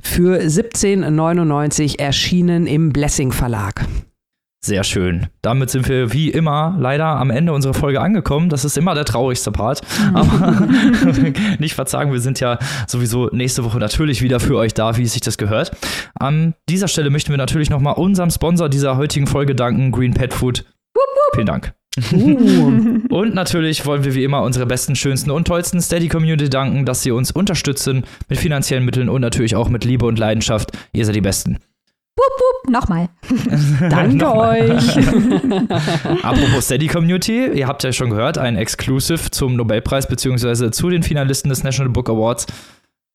für 17,99 erschienen im Blessing Verlag. Sehr schön. Damit sind wir wie immer leider am Ende unserer Folge angekommen. Das ist immer der traurigste Part. Aber nicht verzagen, wir sind ja sowieso nächste Woche natürlich wieder für euch da, wie es sich das gehört. An dieser Stelle möchten wir natürlich nochmal unserem Sponsor dieser heutigen Folge danken, Green Pet Food. Vielen Dank. Und natürlich wollen wir wie immer unsere besten, schönsten und tollsten Steady-Community danken, dass sie uns unterstützen mit finanziellen Mitteln und natürlich auch mit Liebe und Leidenschaft. Ihr seid die Besten. Wupp, wupp, nochmal. Danke Nochmal. euch. Apropos Steady Community, ihr habt ja schon gehört, ein Exclusive zum Nobelpreis beziehungsweise zu den Finalisten des National Book Awards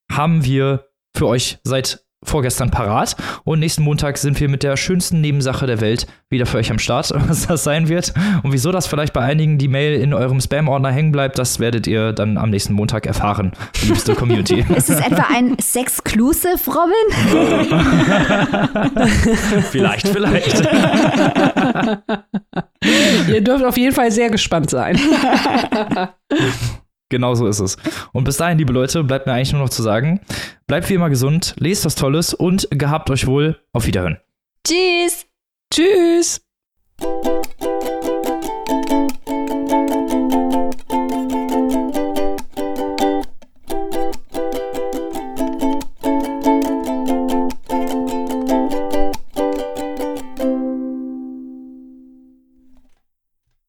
haben wir für euch seit vorgestern parat. Und nächsten Montag sind wir mit der schönsten Nebensache der Welt wieder für euch am Start, was das sein wird. Und wieso das vielleicht bei einigen die Mail in eurem Spam-Ordner hängen bleibt, das werdet ihr dann am nächsten Montag erfahren, liebste Community. Ist es etwa ein Sexclusive, Robin? vielleicht, vielleicht. Ihr dürft auf jeden Fall sehr gespannt sein. Genau so ist es. Und bis dahin, liebe Leute, bleibt mir eigentlich nur noch zu sagen, bleibt wie immer gesund, lest was Tolles und gehabt euch wohl. Auf Wiederhören. Tschüss. Tschüss.